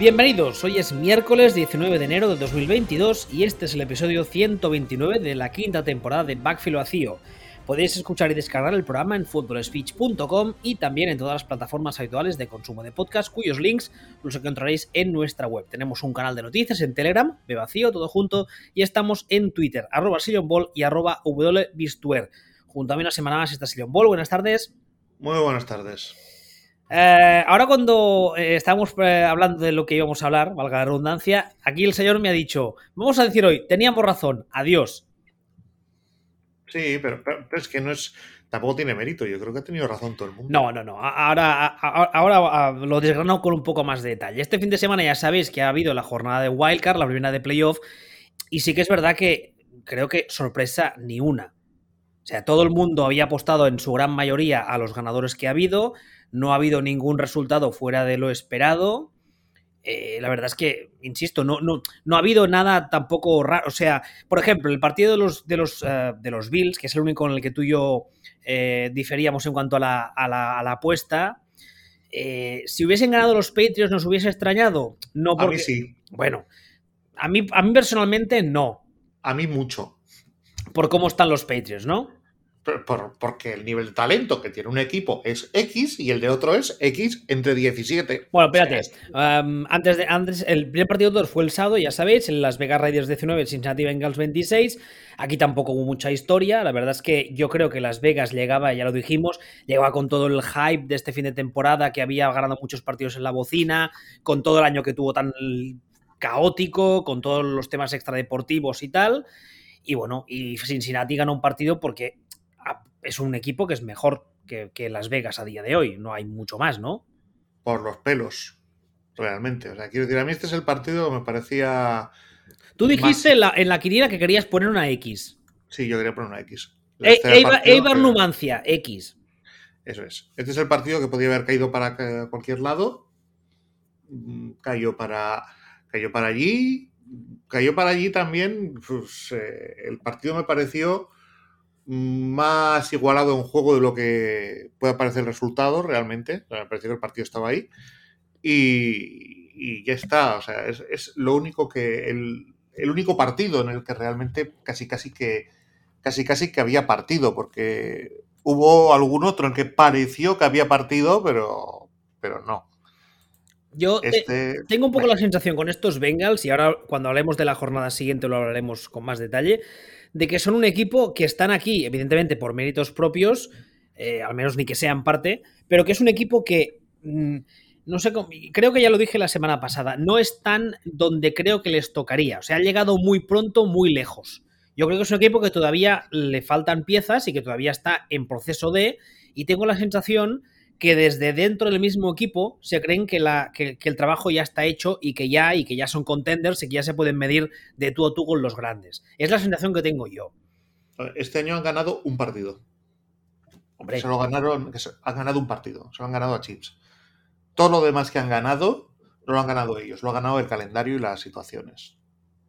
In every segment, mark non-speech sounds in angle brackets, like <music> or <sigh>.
Bienvenidos, hoy es miércoles 19 de enero de 2022 y este es el episodio 129 de la quinta temporada de Backfield Vacío. Podéis escuchar y descargar el programa en footballspeech.com y también en todas las plataformas habituales de consumo de podcast, cuyos links los encontraréis en nuestra web. Tenemos un canal de noticias en Telegram, de vacío, todo junto, y estamos en Twitter, arroba Ball y arroba. Junto a mí una semana más está Sillon Ball. Buenas tardes. Muy buenas tardes. Eh, ahora cuando eh, estábamos eh, hablando de lo que íbamos a hablar, valga la redundancia, aquí el señor me ha dicho, vamos a decir hoy, teníamos razón, adiós. Sí, pero, es que no es, tampoco tiene mérito, yo creo que ha tenido razón todo el mundo. No, no, no, ahora, ahora, lo desgrano con un poco más de detalle. Este fin de semana ya sabéis que ha habido la jornada de Wildcard, la primera de playoff, y sí que es verdad que creo que sorpresa ni una. O sea, todo el mundo había apostado en su gran mayoría a los ganadores que ha habido, no ha habido ningún resultado fuera de lo esperado. Eh, la verdad es que, insisto, no, no, no, ha habido nada tampoco raro. O sea, por ejemplo, el partido de los, de los, eh, de los Bills, que es el único en el que tú y yo eh, diferíamos en cuanto a la, a la, apuesta. si hubiesen ganado los Patriots, ¿nos hubiese extrañado? No, porque. A mí sí. Bueno, a mí, a mí personalmente no. A mí mucho. Por cómo están los Patriots, ¿no? Porque el nivel de talento que tiene un equipo es X y el de otro es X entre 17. Bueno, espérate. antes de, antes, el primer partido de fue el sábado, ya sabéis, en Las Vegas Raiders 19, el Cincinnati Bengals 26. Aquí tampoco hubo mucha historia. La verdad es que yo creo que Las Vegas llegaba, ya lo dijimos, llegaba con todo el hype de este fin de temporada, que había ganado muchos partidos en la bocina, con todo el año que tuvo tan caótico, con todos los temas extradeportivos y tal. Y bueno, y Cincinnati ganó un partido porque es un equipo que es mejor que, Las Vegas a día de hoy. No hay mucho más, ¿no? Por los pelos, realmente. O sea, quiero decir, a mí este es el partido que me parecía. Tú dijiste en, la, en quiniela que querías poner una X. Sí, yo quería poner una X. E Eibar Numancia, X. Eso es. Este es el partido que podía haber caído para cualquier lado. Mm, cayó para, cayó para allí. Cayó para allí también. Pues, eh, el partido me pareció más igualado en juego de lo que puede parecer el resultado realmente. Me pareció que el partido estaba ahí. Y, ya está. O sea, es, lo único que. El, único partido en el que realmente casi casi que. casi casi que había partido. Porque hubo algún otro en que pareció que había partido, pero. pero no. Yo este tengo un poco la sensación con estos Bengals, y ahora cuando hablemos de la jornada siguiente lo hablaremos con más detalle de que son un equipo que están aquí, evidentemente, por méritos propios, eh, al menos ni que sean parte, pero que es un equipo que, mm, no sé, creo que ya lo dije la semana pasada, no están donde creo que les tocaría. O sea, han llegado muy pronto, muy lejos. Yo creo que es un equipo que todavía le faltan piezas y que todavía está en proceso de, y tengo la sensación que desde dentro del mismo equipo se creen que, la, que, el trabajo ya está hecho y que ya, y que ya son contenders y que ya se pueden medir de tú a tú con los grandes. Es la sensación que tengo yo. Este año han ganado un partido. Hombre. Se lo ganaron, han ganado un partido, se lo han ganado a Chips. Todo lo demás que han ganado, no lo han ganado ellos, lo ha ganado el calendario y las situaciones.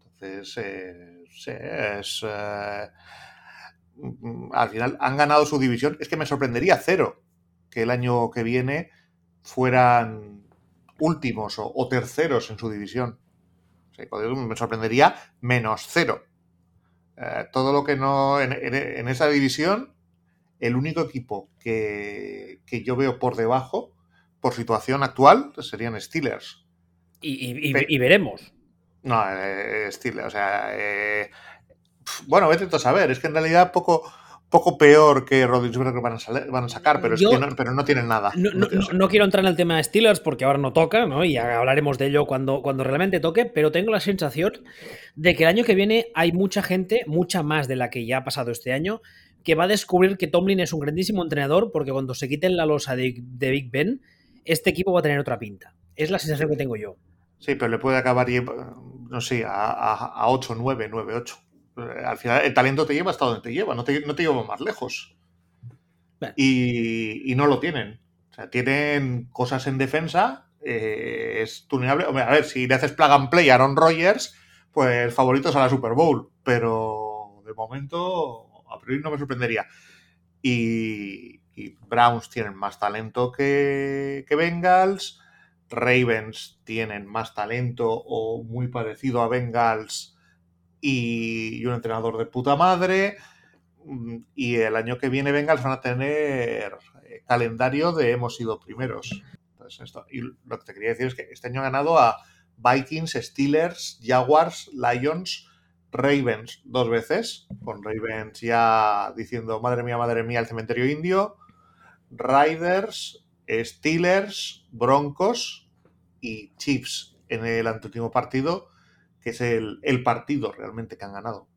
Entonces, eh, es, eh, mm, al final han ganado su división. Es que me sorprendería cero que el año que viene fueran últimos o, terceros en su división. me sorprendería menos cero. Eh, todo lo que no. En, esa división, el único equipo que, yo veo por debajo, por situación actual, serían Steelers. Y, veremos. No, eh, Steelers, o sea. Eh, bueno, vete a saber, es que en realidad poco poco peor que Rodgers van a, van a sacar, pero, no, pero no tienen nada. No, quiero entrar en el tema de Steelers porque ahora no toca, ¿no? Y hablaremos de ello cuando, cuando realmente toque, pero tengo la sensación de que el año que viene hay mucha gente, mucha más de la que ya ha pasado este año, que va a descubrir que Tomlin es un grandísimo entrenador porque cuando se quiten la losa de, Big Ben, este equipo va a tener otra pinta. Es la sensación que tengo yo. Sí, pero le puede acabar, no sé, a, a 8, 9, 9, 8. Eh, al final el talento te lleva hasta donde te lleva, no te, no te lleva más lejos. Y, no lo tienen. O sea, tienen cosas en defensa, eh, es tuneable. a ver, si le haces plug and play a Aaron Rodgers, pues favoritos a la Super Bowl. Pero de momento, a priori no me sorprendería. Y, Browns tienen más talento que, que Bengals. Ravens tienen más talento o muy parecido a Bengals y, un entrenador de puta madre. Mm, y el año que viene Bengals van a tener eh, calendario de hemos sido primeros. y lo que te quería decir es que este año ha ganado a Vikings, Steelers, Jaguars, Lions, Ravens dos veces, con Ravens ya diciendo madre mía, madre mía, el cementerio indio, Riders, Steelers, Broncos y Chiefs en el anteúltimo partido, que es el, partido realmente que han ganado.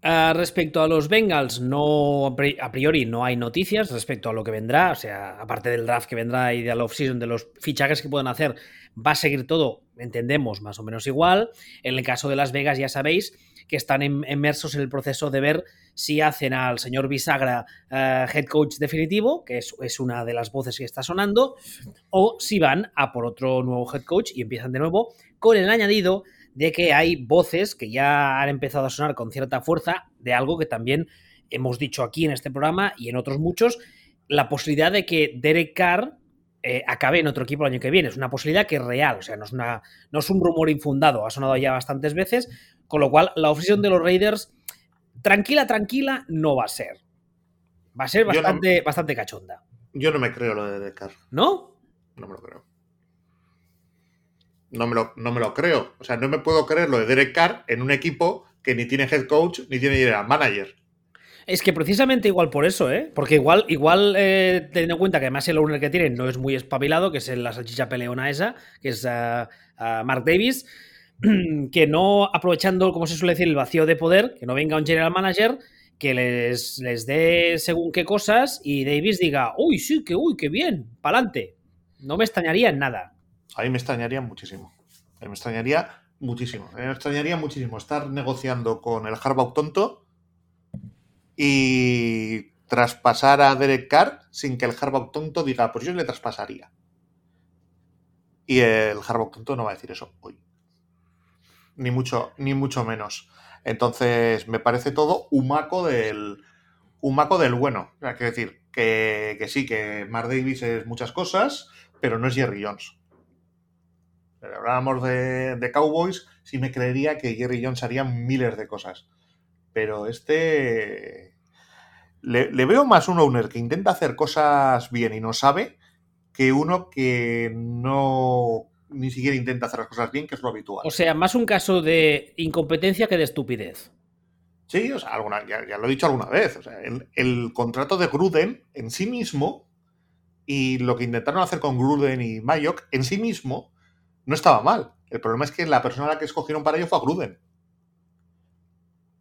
Ah, respecto a los Bengals, no a priori no hay noticias respecto a lo que vendrá, o sea, aparte del draft que vendrá y de la off-season, de los fichajes que puedan hacer, va a seguir todo, entendemos, más o menos igual. En el caso de Las Vegas, ya sabéis que están inmersos en el proceso de ver si hacen al señor Bisagra eh, head coach definitivo, que es, una de las voces que está sonando, o si van a por otro nuevo head coach y empiezan de nuevo, con el añadido de que hay voces que ya han empezado a sonar con cierta fuerza de algo que también hemos dicho aquí en este programa y en otros muchos, la posibilidad de que Derek Carr eh, acabe en otro equipo el año que viene. Es una posibilidad que es real, o sea, no es, una, no es un rumor infundado, ha sonado ya bastantes veces, con lo cual la oficina de los Raiders, tranquila, tranquila, no va a ser. Va a ser bastante, bastante cachonda. Yo no me creo lo de Derek Carr. ¿No? No me lo creo no me, lo, no me lo creo. O sea, no me puedo creer lo de Derek Carr en un equipo que ni tiene head coach ni tiene general manager. Es que precisamente igual por eso, ¿eh? Porque igual, igual eh, teniendo en cuenta que además el owner que tienen no es muy espabilado, que es la salchicha peleona esa, que es uh, Mark Davis, <clears throat> que no aprovechando, como se suele decir, el vacío de poder, que no venga un general manager que les, les dé según qué cosas y Davis diga, uy, sí, que uy, qué bien, pa'lante. No me extrañaría en nada. A mí me extrañaría muchísimo. A mí me extrañaría muchísimo. me extrañaría muchísimo estar negociando con el Harbaugh tonto y traspasar a Derek Carr sin que el Harbaugh tonto diga, pues yo le traspasaría. Y el Harbaugh tonto no va a decir eso hoy. Ni mucho, ni mucho menos. Entonces, me parece todo humaco del. Humaco del bueno. O quiero decir, que, que sí, que Mar Davis es muchas cosas, pero no es Jerry Jones hablábamos de, Cowboys, sí me creería que Jerry Jones haría miles de cosas. Pero este. Le, veo más un owner que intenta hacer cosas bien y no sabe que uno que no ni siquiera intenta hacer las cosas bien, que es lo habitual. O sea, más un caso de incompetencia que de estupidez. Sí, o sea, alguna, ya, lo he dicho alguna vez. O sea, el, el, contrato de Gruden en sí mismo y lo que intentaron hacer con Gruden y Mayok en sí mismo no estaba mal. El problema es que la persona a la que escogieron para ello fue a Gruden.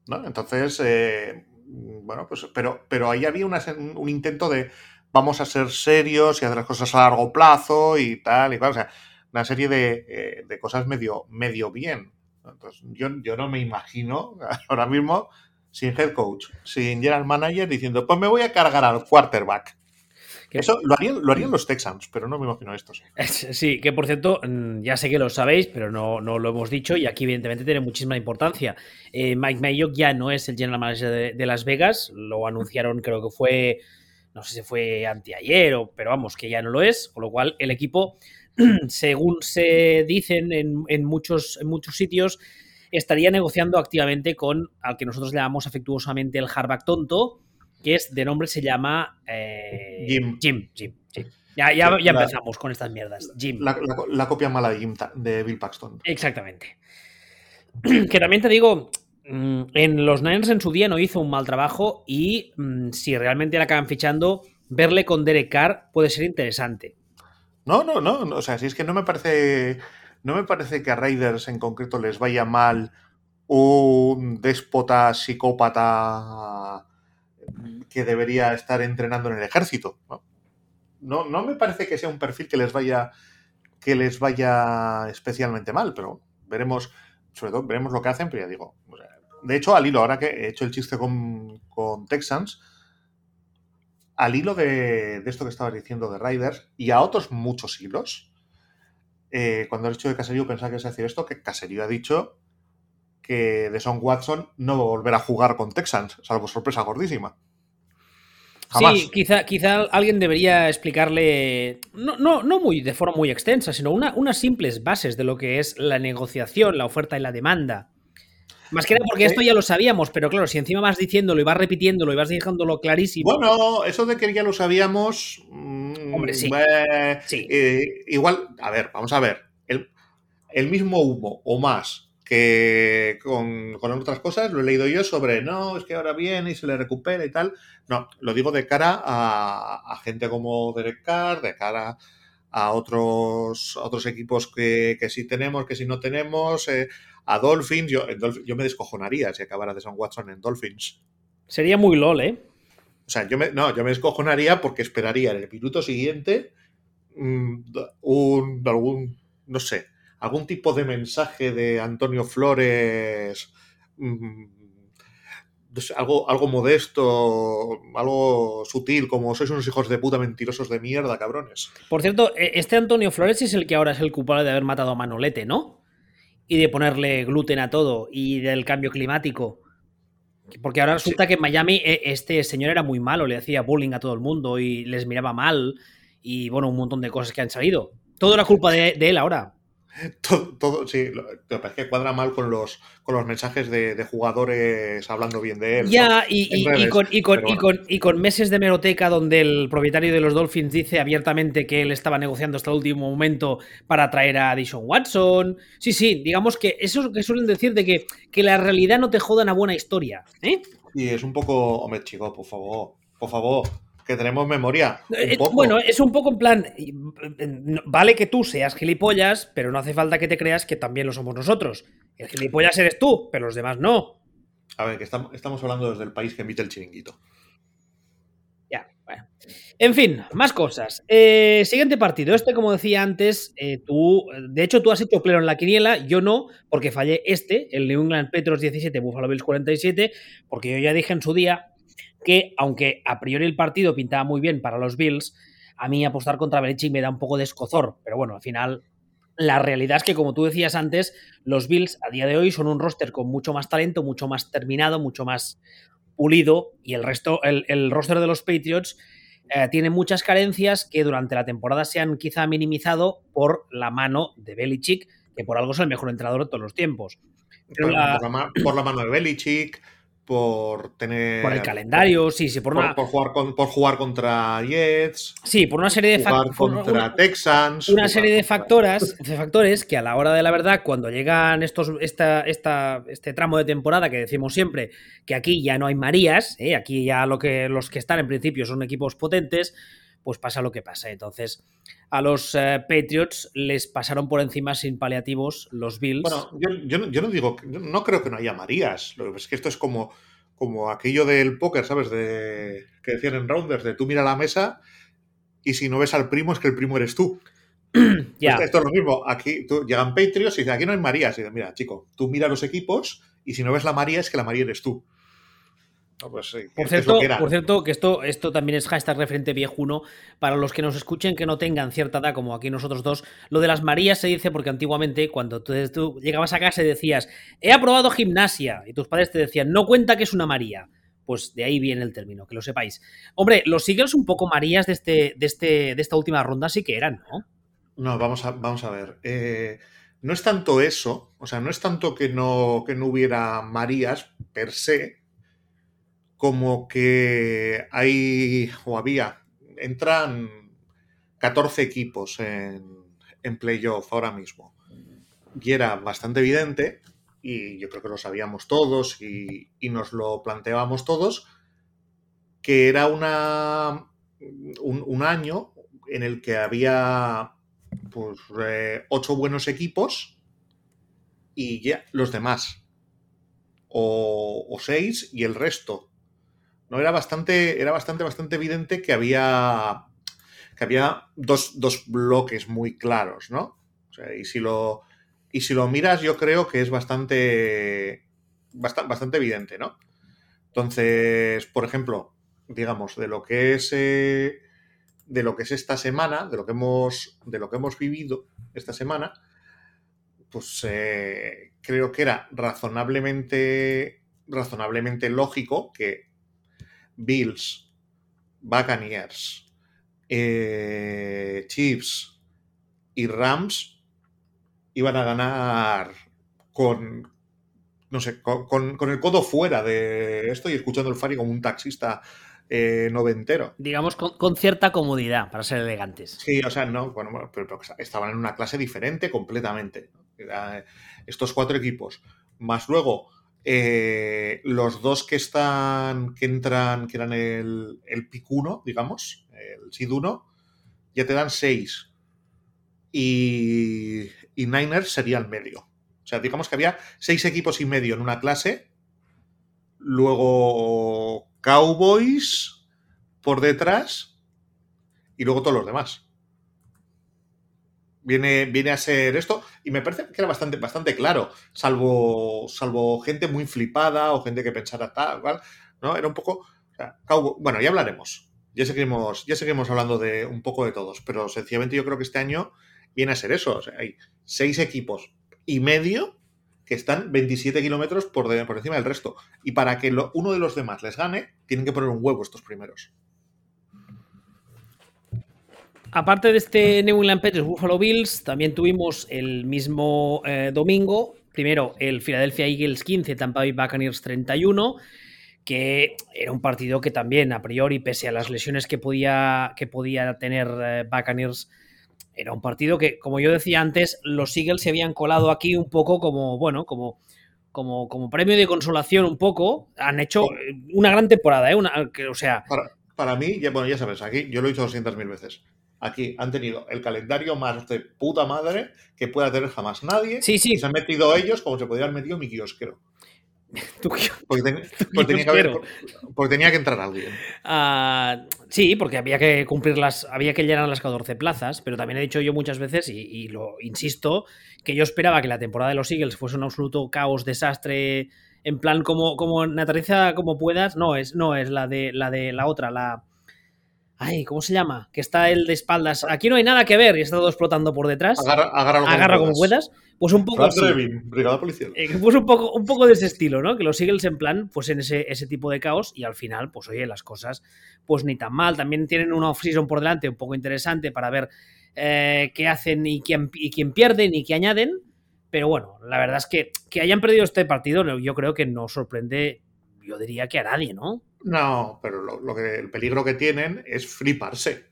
¿No? Entonces, eh, bueno, pues, pero, pero ahí había un intento de vamos a ser serios y hacer las cosas a largo plazo y tal y tal. O sea, una serie de, eh, cosas medio, medio bien. Entonces, yo, yo no me imagino <laughs> ahora mismo sin head coach, sin general manager diciendo, pues me voy a cargar al quarterback. Eso lo harían, lo harían, los Texans, pero no me imagino estos. Sí, que por cierto, mm, ya sé que lo sabéis, pero no, no lo hemos dicho y aquí evidentemente tiene muchísima importancia. Eh, Mike Mayock ya no es el general manager de, Las Vegas, lo anunciaron creo que fue, no sé si fue anteayer, o, pero vamos, que ya no lo es, con lo cual el equipo, <clears throat> según se dicen en, en muchos, en muchos sitios, estaría negociando activamente con al que nosotros llamamos afectuosamente el hardback tonto, que es de nombre se llama eh, Jim. Jim, Jim, Ya, ya, empezamos con estas mierdas. Jim. La, copia mala de Jim, de Bill Paxton. Exactamente. <clears throat> Que también te digo, mm, en los Niners en su día no hizo un mal trabajo y mm, si realmente la acaban fichando, verle con Derek Carr puede ser interesante. No, no, no, o sea, si es que no me parece, no me parece que a Raiders en concreto les vaya mal un déspota psicópata que debería estar entrenando en el ejército. ¿no? No, me parece que sea un perfil que les vaya que les vaya especialmente mal, pero veremos, sobre todo veremos lo que hacen, pero ya digo. De hecho, al hilo, ahora que he hecho el chiste con, Texans, al hilo de, esto que estabas diciendo de Riders y a otros muchos hilos, eh, cuando he hecho de Caserío pensaba que se hacía esto, que Caserío ha dicho que de Son Watson no va a volver a jugar con Texans, salvo sorpresa gordísima. Sí, quizá, quizá alguien debería explicarle, no, no, no muy de forma muy extensa, sino una, unas simples bases de lo que es la negociación, la oferta y la demanda. Más que nada porque esto ya lo sabíamos, pero claro, si encima vas diciéndolo y vas repitiéndolo y vas dejándolo clarísimo. Bueno, eso de que ya lo sabíamos. Mm, Hombre, sí. Eh, igual, a ver, vamos a ver. El, el mismo humo o más que con, otras cosas lo he leído yo sobre no, es que ahora viene y se le recupera y tal. No, lo digo de cara a, gente como Derek Carr, de cara a otros, otros equipos que, que sí tenemos, que sí no tenemos, eh, a Dolphins. Yo, yo me descojonaría si acabara de Son Watson en Dolphins. Sería muy lol, ¿eh? O sea, yo me, no, yo me descojonaría porque esperaría en el minuto siguiente mm, un, algún, no sé, algún tipo de mensaje de Antonio Flores, mm, algo, algo modesto, algo sutil, como sois unos hijos de puta mentirosos de mierda, cabrones. Por cierto, e, este Antonio Flores es el que ahora es el culpable de haber matado a Manolete, ¿no? Y de ponerle gluten a todo y del cambio climático. Porque ahora resulta que en Miami e, este señor era muy malo, le hacía bullying a todo el mundo y les miraba mal y bueno, un montón de cosas que han salido. Todo era culpa de él ahora. Todo, sí, lo, que es que cuadra mal con los, con los mensajes de, jugadores hablando bien de él. Ya, y, con, y, con, meses de meroteca donde el propietario de los Dolphins dice abiertamente que él estaba negociando hasta el último momento para traer a Dishon Watson. Sí, sí, digamos que eso que suelen decir de que, que la realidad no te joda una buena historia. ¿eh? Y es un poco, hombre, chico, por favor, por favor que tenemos memoria. Eh, bueno, es un poco en plan, vale que tú seas gilipollas, pero no hace falta que te creas que también lo somos nosotros. El gilipollas eres tú, pero los demás no. A ver, que estamos, hablando desde el país que emite el chiringuito. Ya, bueno. En fin, más cosas. Eh, siguiente partido. Este, como decía antes, eh, tú, de hecho, tú has hecho pleno en la quiniela, yo no, porque fallé este, el New England Petros 17, Buffalo Bills 47, porque yo ya dije en su día que aunque a priori el partido pintaba muy bien para los Bills, a mí apostar contra Belichick me da un poco de escozor, pero bueno, al final la realidad es que, como tú decías antes, los Bills a día de hoy son un roster con mucho más talento, mucho más terminado, mucho más pulido, y el resto, el, roster de los Patriots eh, tiene muchas carencias que durante la temporada se han quizá minimizado por la mano de Belichick, que por algo es el mejor entrenador de todos los tiempos. por, la, por, la, mano de Belichick, por tener. Por el calendario, sí, sí, por, por, jugar, por jugar contra Jets. Sí, por una serie de factores. contra Texans. Una serie de factores, de factores que a la hora de la verdad, cuando llegan estos, esta, esta, este tramo de temporada que decimos siempre que aquí ya no hay Marías, ¿eh? aquí ya lo que, los que están en principio son equipos potentes pues pasa lo que pasa. Entonces, a los eh, Patriots les pasaron por encima sin paliativos los Bills. Bueno, yo, no digo, no creo que no haya Marías. Lo que es que esto es como, como aquello del póker, ¿sabes? De, que decían en Rounders, de tú mira la mesa y si no ves al primo es que el primo eres tú. <clears throat> ya. Esto es lo mismo. Aquí tú, llegan Patriots y dicen, aquí no hay Marías. Y dicen, mira, chico, tú mira los equipos y si no ves la María es que la María eres tú. Pues por, cierto, que por cierto, que esto, esto también es hashtag referente viejuno. Para los que nos escuchen que no tengan cierta edad, como aquí nosotros dos, lo de las Marías se dice porque antiguamente, cuando tú, llegabas a casa y decías, he aprobado gimnasia, y tus padres te decían, no cuenta que es una María. Pues de ahí viene el término, que lo sepáis. Hombre, los Eagles un poco Marías de, este, de, este, de esta última ronda sí que eran, ¿no? No, vamos a, vamos a ver. Eh, no es tanto eso, o sea, no es tanto que no, que no hubiera Marías per se, como que hay o había, entran 14 equipos en, en playoff ahora mismo. Y era bastante evidente, y yo creo que lo sabíamos todos y, nos lo planteábamos todos, que era una, un, año en el que había pues, eh, ocho buenos equipos y ya los demás. O, o seis y el resto ¿no? Era bastante, era bastante, bastante evidente que había, que había dos, bloques muy claros, ¿no? y si lo, y si lo miras, yo creo que es bastante, bastante, bastante evidente, ¿no? Entonces, por ejemplo, digamos, de lo que es eh, de lo que es esta semana, de lo que hemos, de lo que hemos vivido esta semana, pues eh, creo que era razonablemente, razonablemente lógico que Bills, Buccaneers, eh, Chiefs y Rams iban a ganar con, no sé, con, el codo fuera de esto y escuchando el Fari como un taxista eh, noventero. Digamos con, cierta comodidad, para ser elegantes. Sí, o sea, no, bueno, pero, estaban en una clase diferente completamente. estos cuatro equipos. Más luego, eh, los dos que están, que entran, que eran el, el PIC 1, digamos, el SID 1, ya te dan seis. Y, y Niners sería el medio. O sea, digamos que había seis equipos y medio en una clase. Luego Cowboys por detrás. Y luego todos los demás. Viene, viene a ser esto. Y me parece que era bastante, bastante claro. Salvo, salvo gente muy flipada o gente que pensara tal, cual. ¿no? Era un poco. bueno, ya hablaremos. Ya seguimos, ya seguimos hablando de un poco de todos. Pero sencillamente yo creo que este año viene a ser eso. O sea, hay seis equipos y medio que están 27 kilómetros por, por encima del resto. Y para que uno de los demás les gane, tienen que poner un huevo estos primeros. Aparte de este New England Patriots Buffalo Bills, también tuvimos el mismo eh, domingo, primero el Philadelphia Eagles 15, Tampa Bay Buccaneers 31, que era un partido que también, a priori, pese a las lesiones que podía, que podía tener eh, Buccaneers era un partido que, como yo decía antes, los Eagles se habían colado aquí un poco como, bueno, como, como, como premio de consolación un poco. Han hecho una gran temporada, ¿eh? o sea... Para, mí, ya, bueno, ya sabes, aquí yo lo he dicho 200.000 veces. Aquí han tenido el calendario más de puta madre que pueda tener jamás nadie. Sí, sí. se han metido ellos como se podrían haber metido mi kiosquero. porque, tenía que entrar alguien. Ah, sí, porque había que cumplir las. Había que llenar las 14 plazas, pero también he dicho yo muchas veces, y, lo insisto, que yo esperaba que la temporada de los Eagles fuese un absoluto caos, desastre, en plan como, como como puedas. No, es, no, es la de la de la otra, la. Ay, ¿cómo se llama? Que está el de espaldas. Aquí no hay nada que ver y está todo explotando por detrás. Agarra, como, puedas. Pues un poco. Eh, pues un poco, un poco de ese estilo, ¿no? Que los Eagles en plan, pues en ese, ese tipo de caos y al final, pues oye, las cosas, pues ni tan mal. También tienen una off-season por delante un poco interesante para ver eh, qué hacen y quién, y quién pierden y qué añaden. Pero bueno, la verdad es que que hayan perdido este partido, yo creo que no sorprende, yo diría que a nadie, ¿no? No, pero lo, que, el peligro que tienen es fliparse.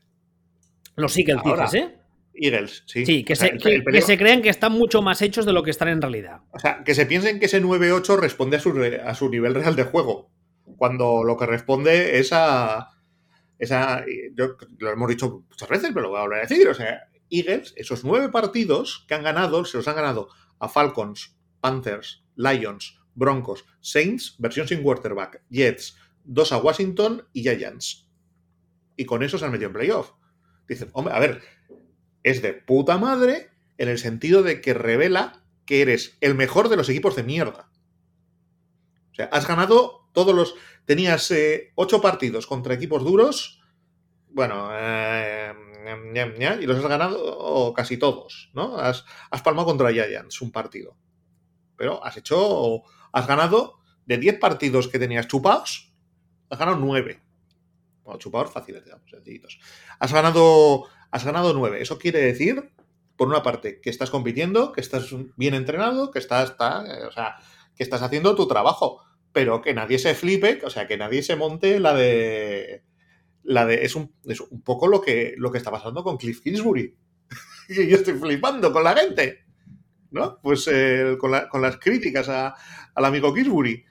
Los Eagles, dices, ¿eh? Eagles, sí. Sí, que, se, que, se, crean que están mucho más hechos de lo que están en realidad. O sea, que se piensen que ese 9-8 responde a su, a su nivel real de juego. Cuando lo que responde es a. Esa, lo hemos dicho muchas veces, pero lo voy a volver a decir. O sea, Eagles, esos nueve partidos que han ganado, se los han ganado a Falcons, Panthers, Lions, Broncos, Saints, versión sin quarterback, Jets, dos a Washington y Giants. Y con eso se han metido en playoff. Dicen, hombre, a ver, es de puta madre en el sentido de que revela que eres el mejor de los equipos de mierda. O sea, has ganado todos los... Tenías eh, ocho partidos contra equipos duros. Bueno, eh, y los has ganado casi todos, ¿no? Has, has palmado contra Giants un partido. Pero has hecho... Has ganado de 10 partidos que tenías chupados, has ganado 9. Bueno, chupador fáciles, digamos, sencillitos. Has ganado, has ganado 9. Eso quiere decir, por una parte, que estás compitiendo, que estás bien entrenado, que estás, o sea, que estás haciendo tu trabajo. Pero que nadie se flipe, o sea, que nadie se monte la de. La de. Es un, es un poco lo que, lo que está pasando con Cliff Kingsbury. <laughs> y yo estoy flipando con la gente. ¿No? Pues eh, con, las críticas al amigo Kingsbury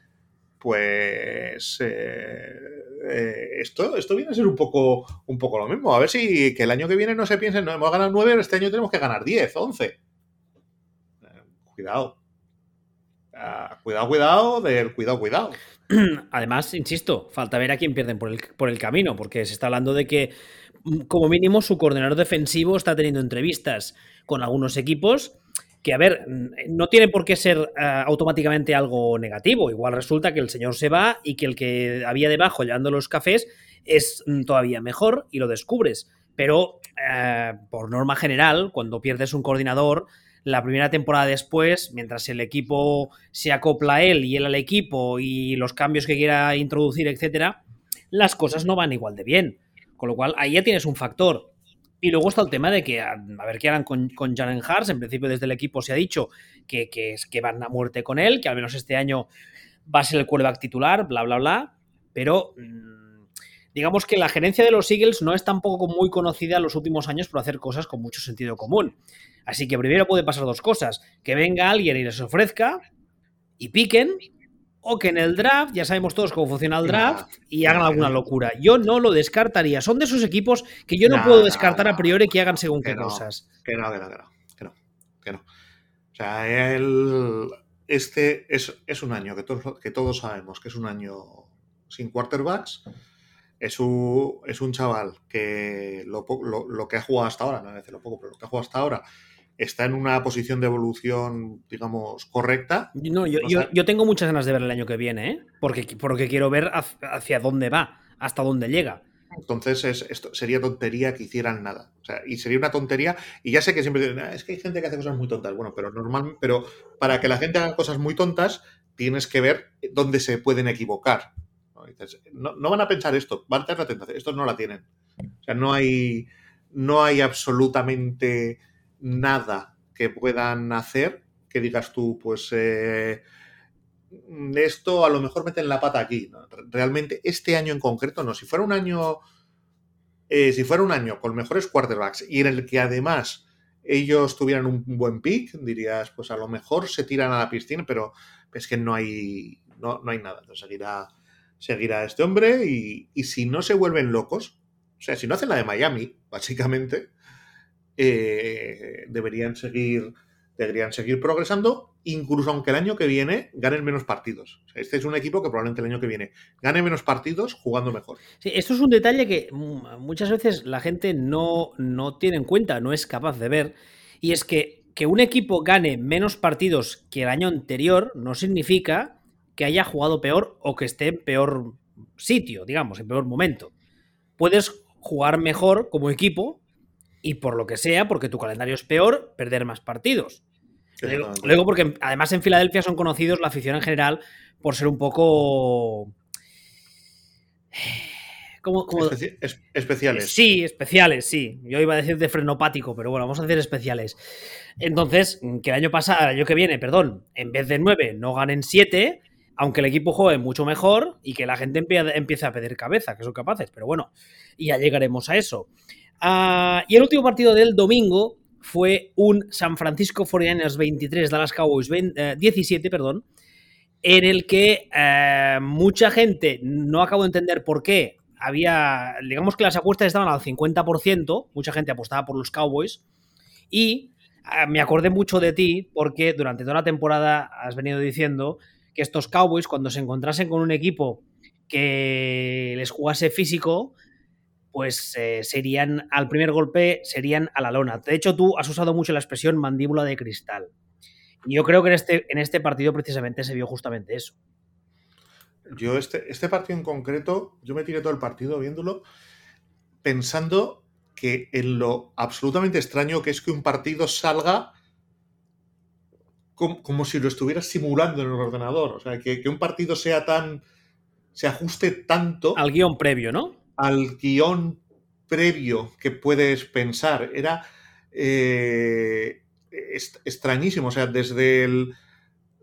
pues eh, eh, esto, esto viene a ser un poco, un poco lo mismo. A ver si que el año que viene no se piense, no hemos ganado 9, este año tenemos que ganar 10, 11. Eh, cuidado. Cuidado, cuidado, del cuidado, cuidado. <clears throat> Además, insisto, falta ver a quién pierden por el, por el camino, porque se está hablando de que, mm, como mínimo, su coordinador defensivo está teniendo entrevistas con algunos equipos que, a ver, no tiene por qué ser eh, automáticamente algo negativo. Igual resulta que el señor se va y que el que había debajo llevando los cafés es mm, todavía mejor y lo descubres. Pero, eh, por norma general, cuando pierdes un coordinador, la primera temporada después, mientras el equipo se acopla a él y él al equipo y los cambios que quiera introducir, etcétera, las cosas no van igual de bien. Con lo cual, ahí ya tienes un factor. Y luego está el tema de que, a, ver qué harán con, con Jalen Hars. En principio, desde el equipo se ha dicho que, que, que van a muerte con él, que al menos este año va a ser el quarterback titular, bla, bla, bla. Pero mm, digamos que la gerencia de los Eagles no es tampoco muy conocida en los últimos años por hacer cosas con mucho sentido común. Así que primero puede pasar dos cosas: que venga alguien y les ofrezca y piquen, o que en el draft, ya sabemos todos cómo funciona el draft, y hagan alguna locura. Yo no lo descartaría. Son de esos equipos que yo no puedo descartar a priori que hagan según qué cosas. Que no, que no, que no, que no, O sea, este es, un año que todos, que todos sabemos que es un año sin quarterbacks. Es un, es un chaval que lo, lo, que ha jugado hasta ahora, no voy a decir lo poco, pero lo que ha jugado hasta ahora está en una posición de evolución, digamos, correcta. No, yo, yo, tengo muchas ganas de ver el año que viene, ¿eh? porque, porque quiero ver hacia dónde va, hasta dónde llega. Entonces es, esto sería tontería que hicieran nada. O sea, y sería una tontería. Y ya sé que siempre dicen, ah, es que hay gente que hace cosas muy tontas. Bueno, pero normal, pero para que la gente haga cosas muy tontas, tienes que ver dónde se pueden equivocar. No, no van a pensar esto, van a tener la tentación. Estos no la tienen. O sea, no hay, no hay absolutamente nada que puedan hacer que digas tú, pues eh, esto a lo mejor meten la pata aquí. Realmente este año en concreto no. Si fuera un año, eh, si fuera un año con mejores quarterbacks y en el que además ellos tuvieran un buen pick, dirías, pues a lo mejor se tiran a la piscina, pero es que no hay, no, no hay nada. seguirá, seguirá este hombre y, y si no se vuelven locos, o sea, si no hacen la de Miami, básicamente, eh, deberían, seguir, deberían seguir progresando, incluso aunque el año que viene ganen menos partidos. este es un equipo que probablemente el año que viene gane menos partidos jugando mejor. Sí, esto es un detalle que muchas veces la gente no, no tiene en cuenta, no es capaz de ver, y es que que un equipo gane menos partidos que el año anterior no significa que haya jugado peor o que esté en peor sitio, digamos, en peor momento. Puedes jugar mejor como equipo y por lo que sea, porque tu calendario es peor, perder más partidos. Luego, porque además en Filadelfia son conocidos la afición en general por ser un poco... Como, especiales. Sí, especiales, sí. Yo iba a decir de frenopático, pero bueno, vamos a decir especiales. Entonces, que el año pasado, el año que viene, perdón, en vez de nueve, no ganen siete, aunque el equipo juegue mucho mejor y que la gente empiece a pedir cabeza, que son capaces. Pero bueno, y ya llegaremos a eso. Ah, y el último partido del domingo fue un San Francisco 49ers 23, Dallas Cowboys 17, eh, perdón, en el que eh, mucha gente no acabo de entender por qué había, digamos que las apuestas estaban al 50%, mucha gente apostaba por los Cowboys y eh, me acordé mucho de ti porque durante toda la temporada has venido diciendo que estos Cowboys cuando se encontrasen con un equipo que les jugase físico, pues eh, serían, al primer golpe, serían a la lona. De hecho, tú has usado mucho la expresión mandíbula de cristal. Y yo creo que en este, en este partido precisamente se vio justamente eso. Yo este, este partido en concreto, yo me tiré todo el partido viéndolo pensando que en lo absolutamente extraño que es que un partido salga como, si lo estuviera simulando en el ordenador. O sea, que, que, un partido sea tan. se ajuste tanto. Al guion previo, ¿no? Al guion previo que puedes pensar. Era eh, extrañísimo. O sea, desde el,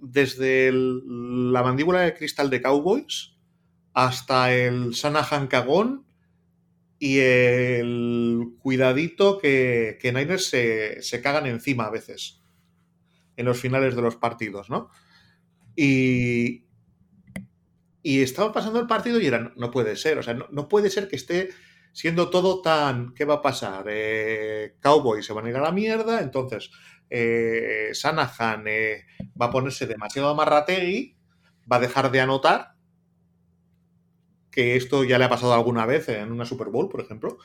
desde la mandíbula de cristal de Cowboys hasta el Sanahan cagón y el cuidadito que, que Niners se, se, cagan encima a veces en los finales de los partidos, ¿no? Y, y estaba pasando el partido y era, no, puede ser, o sea, no, puede ser que esté siendo todo tan, ¿qué va a pasar? Eh, Cowboy se van a ir a la mierda, entonces eh, Sanahan eh, va a ponerse demasiado amarrategui, va a dejar de anotar, que esto ya le ha pasado alguna vez en una Super Bowl, por ejemplo,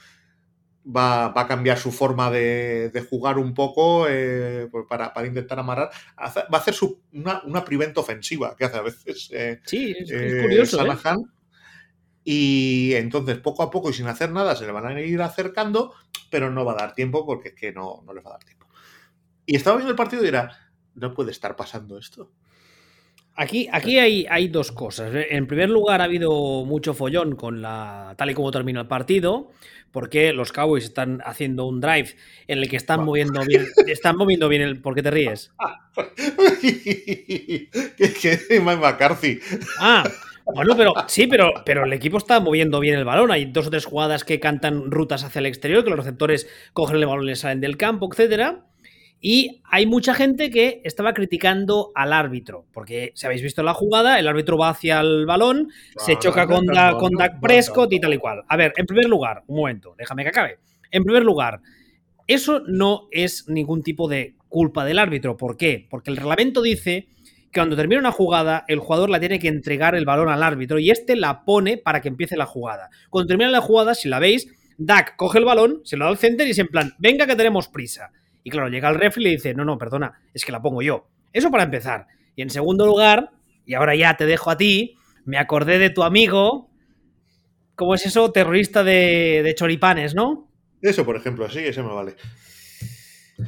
va, a cambiar su forma de, jugar un poco eh, pues para, intentar amarrar. va a hacer una, una preventa ofensiva que hace a veces. Eh, sí, es, eh, curioso. Y entonces, poco a poco y sin hacer nada, se le van a ir acercando, pero no va a dar tiempo porque es que no, no les va a dar tiempo. Y estaba viendo el partido y era, no puede estar pasando esto. Aquí, aquí hay, hay, dos cosas. En primer lugar, ha habido mucho follón con la tal y como terminó el partido, porque los Cowboys están haciendo un drive en el que están moviendo <laughs> bien. Están moviendo bien el. ¿Por qué te ríes? <laughs> que Mike McCarthy. Ah, <laughs> bueno, pero sí, pero, pero el equipo está moviendo bien el balón. Hay dos o tres jugadas que cantan rutas hacia el exterior, que los receptores cogen el balón y le salen del campo, etcétera. Y hay mucha gente que estaba criticando al árbitro, porque si habéis visto la jugada, el árbitro va hacia el balón, se choca con, con Dak Prescott y tal y cual. A ver, en primer lugar, un momento, déjame que acabe. En primer lugar, eso no es ningún tipo de culpa del árbitro. ¿Por qué? Porque el reglamento dice que cuando termina una jugada, el jugador la tiene que entregar el balón al árbitro y este la pone para que empiece la jugada. Cuando termina la jugada, si la veis, Dak coge el balón, se lo da al center y es en plan, venga que tenemos prisa. Y claro, llega el ref y le dice, no, no, perdona, es que la pongo yo. Eso para empezar. Y en segundo lugar, y ahora ya te dejo a ti, me acordé de tu amigo, ¿cómo es eso? Terrorista de, choripanes, ¿no? Eso, por ejemplo, sí, ese me vale.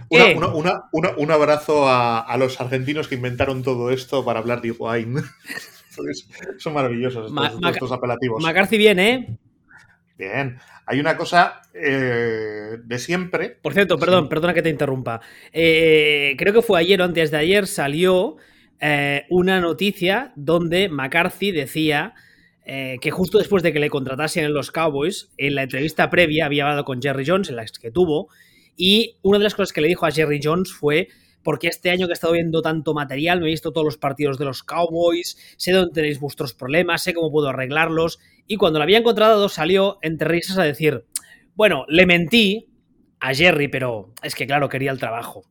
un abrazo a, los argentinos que inventaron todo esto para hablar de Higuaín. <laughs> Son maravillosos estos, apelativos. McCarthy viene, ¿eh? Bien. Hay una cosa eh, de siempre. Por cierto, perdón, perdona que te interrumpa. Eh, creo que fue ayer o antes de ayer salió eh, una noticia donde McCarthy decía que justo después de que le contratasen en los Cowboys, en la entrevista previa había hablado con Jerry Jones, en la que tuvo, y una de las cosas que le dijo a Jerry Jones fue porque este año que he estado viendo tanto material, me he visto todos los partidos de los Cowboys, sé dónde tenéis vuestros problemas, sé cómo puedo arreglarlos. Y cuando lo había encontrado, salió entre risas a decir: Bueno, le mentí a Jerry, pero es que claro, quería el trabajo.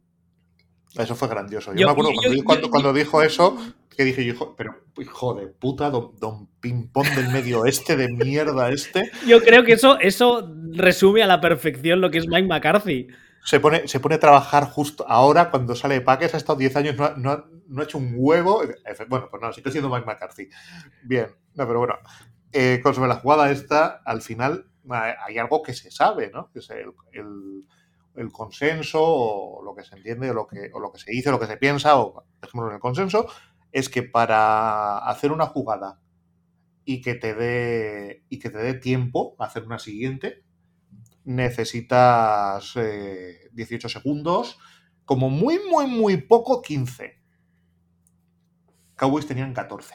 Eso fue grandioso. Yo, me acuerdo cuando, dijo eso, que dije, hijo, pero hijo de puta, don, don ping-pong del medio este, de mierda este. Yo creo que eso, eso resume a la perfección lo que es Mike McCarthy se pone, se pone a trabajar justo ahora, cuando sale de Packers, ha estado 10 años, no ha, hecho un huevo. Bueno, pues no, sigue siendo Mike McCarthy. Bien, no, pero bueno, eh, con sobre la jugada esta, al final hay algo que se sabe, ¿no? Que es el, consenso, o lo que se entiende, o lo que, o lo que se dice, o lo que se piensa, o dejémoslo en el consenso, es que para hacer una jugada y que te dé y que te dé tiempo a hacer una siguiente, necesitas 18 eh, segundos, como muy, muy, muy poco 15. Cowboys tenían 14.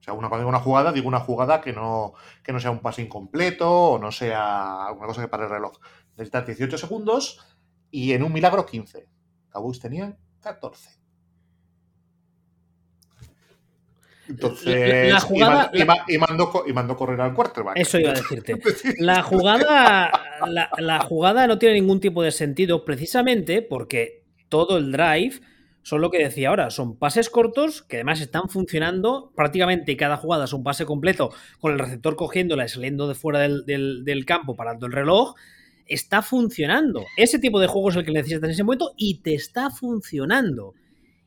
O sea, una, una jugada, digo una jugada que no, que no sea un pase incompleto o no sea una cosa que para el reloj. Necesitas 18 segundos y en un milagro 15. Cowboys tenían 14. Entonces, y, mandó, correr al quarterback. Eso iba a decirte. <laughs> La jugada, la, jugada no tiene ningún tipo de sentido precisamente porque todo el drive son lo que decía ahora, son pases cortos que además están funcionando prácticamente cada jugada es un pase completo con el receptor cogiéndola y saliendo de fuera del, del, campo parando el reloj. Está funcionando. Ese tipo de juego es el que necesitas en ese momento y te está funcionando.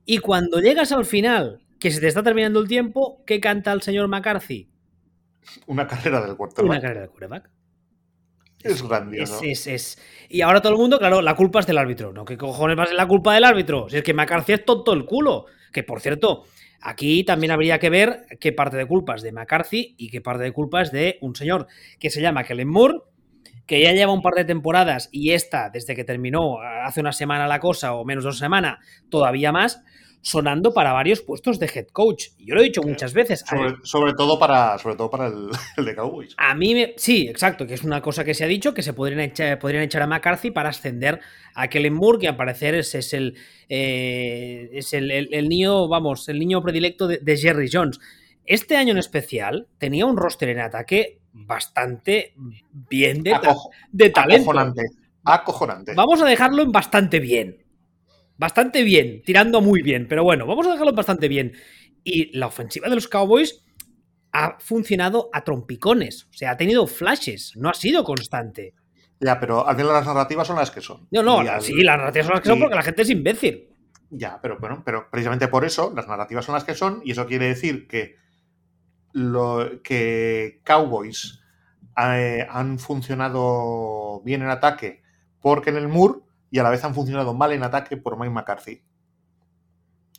Y cuando llegas al final que se te está terminando el tiempo, ¿qué canta el señor McCarthy? Una carrera del quarterback. Una carrera del quarterback. Es grandioso. Es, Y ahora todo el mundo, claro, la culpa es del árbitro. ¿No? ¿Qué cojones va a ser la culpa del árbitro? Si es que McCarthy es tonto el culo. Que por cierto, aquí también habría que ver qué parte de culpa es de McCarthy y qué parte de culpa es de un señor que se llama Kellen Moore, que ya lleva un par de temporadas y esta, desde que terminó hace una semana la cosa o menos de una semana, todavía más, sonando para varios puestos de head coach. Yo lo he dicho muchas veces. Sobre, todo para, sobre todo para <laughs> el, de Cowboys. A mí me, sí, exacto, que es una cosa que se ha dicho, que se podrían echar, podrían echar a McCarthy para ascender a Kellen Moore, que al parecer es, es el, eh, es el, niño, vamos, el niño predilecto de, Jerry Jones. Este año en especial tenía un roster en ataque bastante bien de, de talento. Acojonante. Acojonante. Vamos a dejarlo en bastante bien bastante bien, tirando muy bien, pero bueno, vamos a dejarlo bastante bien. Y la ofensiva de los Cowboys ha funcionado a trompicones, o sea, ha tenido flashes, no ha sido constante. Ya, pero al final las narrativas son las que son. No, no, sí, las narrativas son las que son porque la gente es imbécil. Ya, pero bueno, pero precisamente por eso las narrativas son las que son y eso quiere decir que lo que Cowboys eh, han funcionado bien en ataque porque en el Moore y a la vez han funcionado mal en ataque por Mike McCarthy.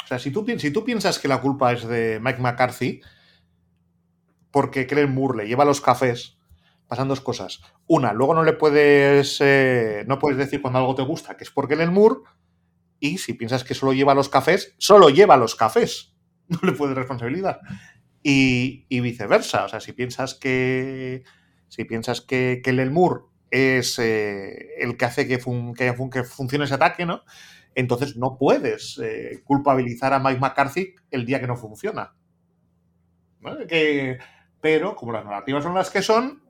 O sea, si tú, piensas que la culpa es de Mike McCarthy, porque Kellen Moore le lleva los cafés, pasan dos cosas. Una, luego no le puedes, eh, no puedes decir cuando algo te gusta que es porque Kellen Moore, y si piensas que solo lleva los cafés, solo lleva los cafés. <laughs> No le puedes responsabilidad. Y, viceversa. O sea, si piensas que. Si piensas que, que el Moore es eh, el que hace que, que, funcione ese ataque, ¿no? Entonces no puedes eh, culpabilizar a Mike McCarthy el día que no funciona. pero, como las narrativas son las que son,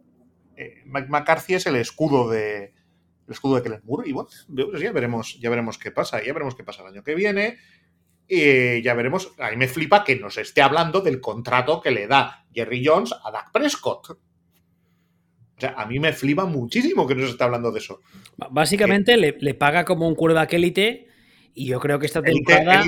eh, Mike McCarthy es el escudo de, el escudo de Kellen Moore. Y bueno, pues ya veremos, ya veremos qué pasa, ya veremos qué pasa el año que viene. Y ya veremos. A me flipa que nos esté hablando del contrato que le da Jerry Jones a Dak Prescott. O sea, a mí me flipa muchísimo que nos esté hablando de eso. Básicamente eh, le, paga como un quarterback élite. Y yo creo que esta temporada.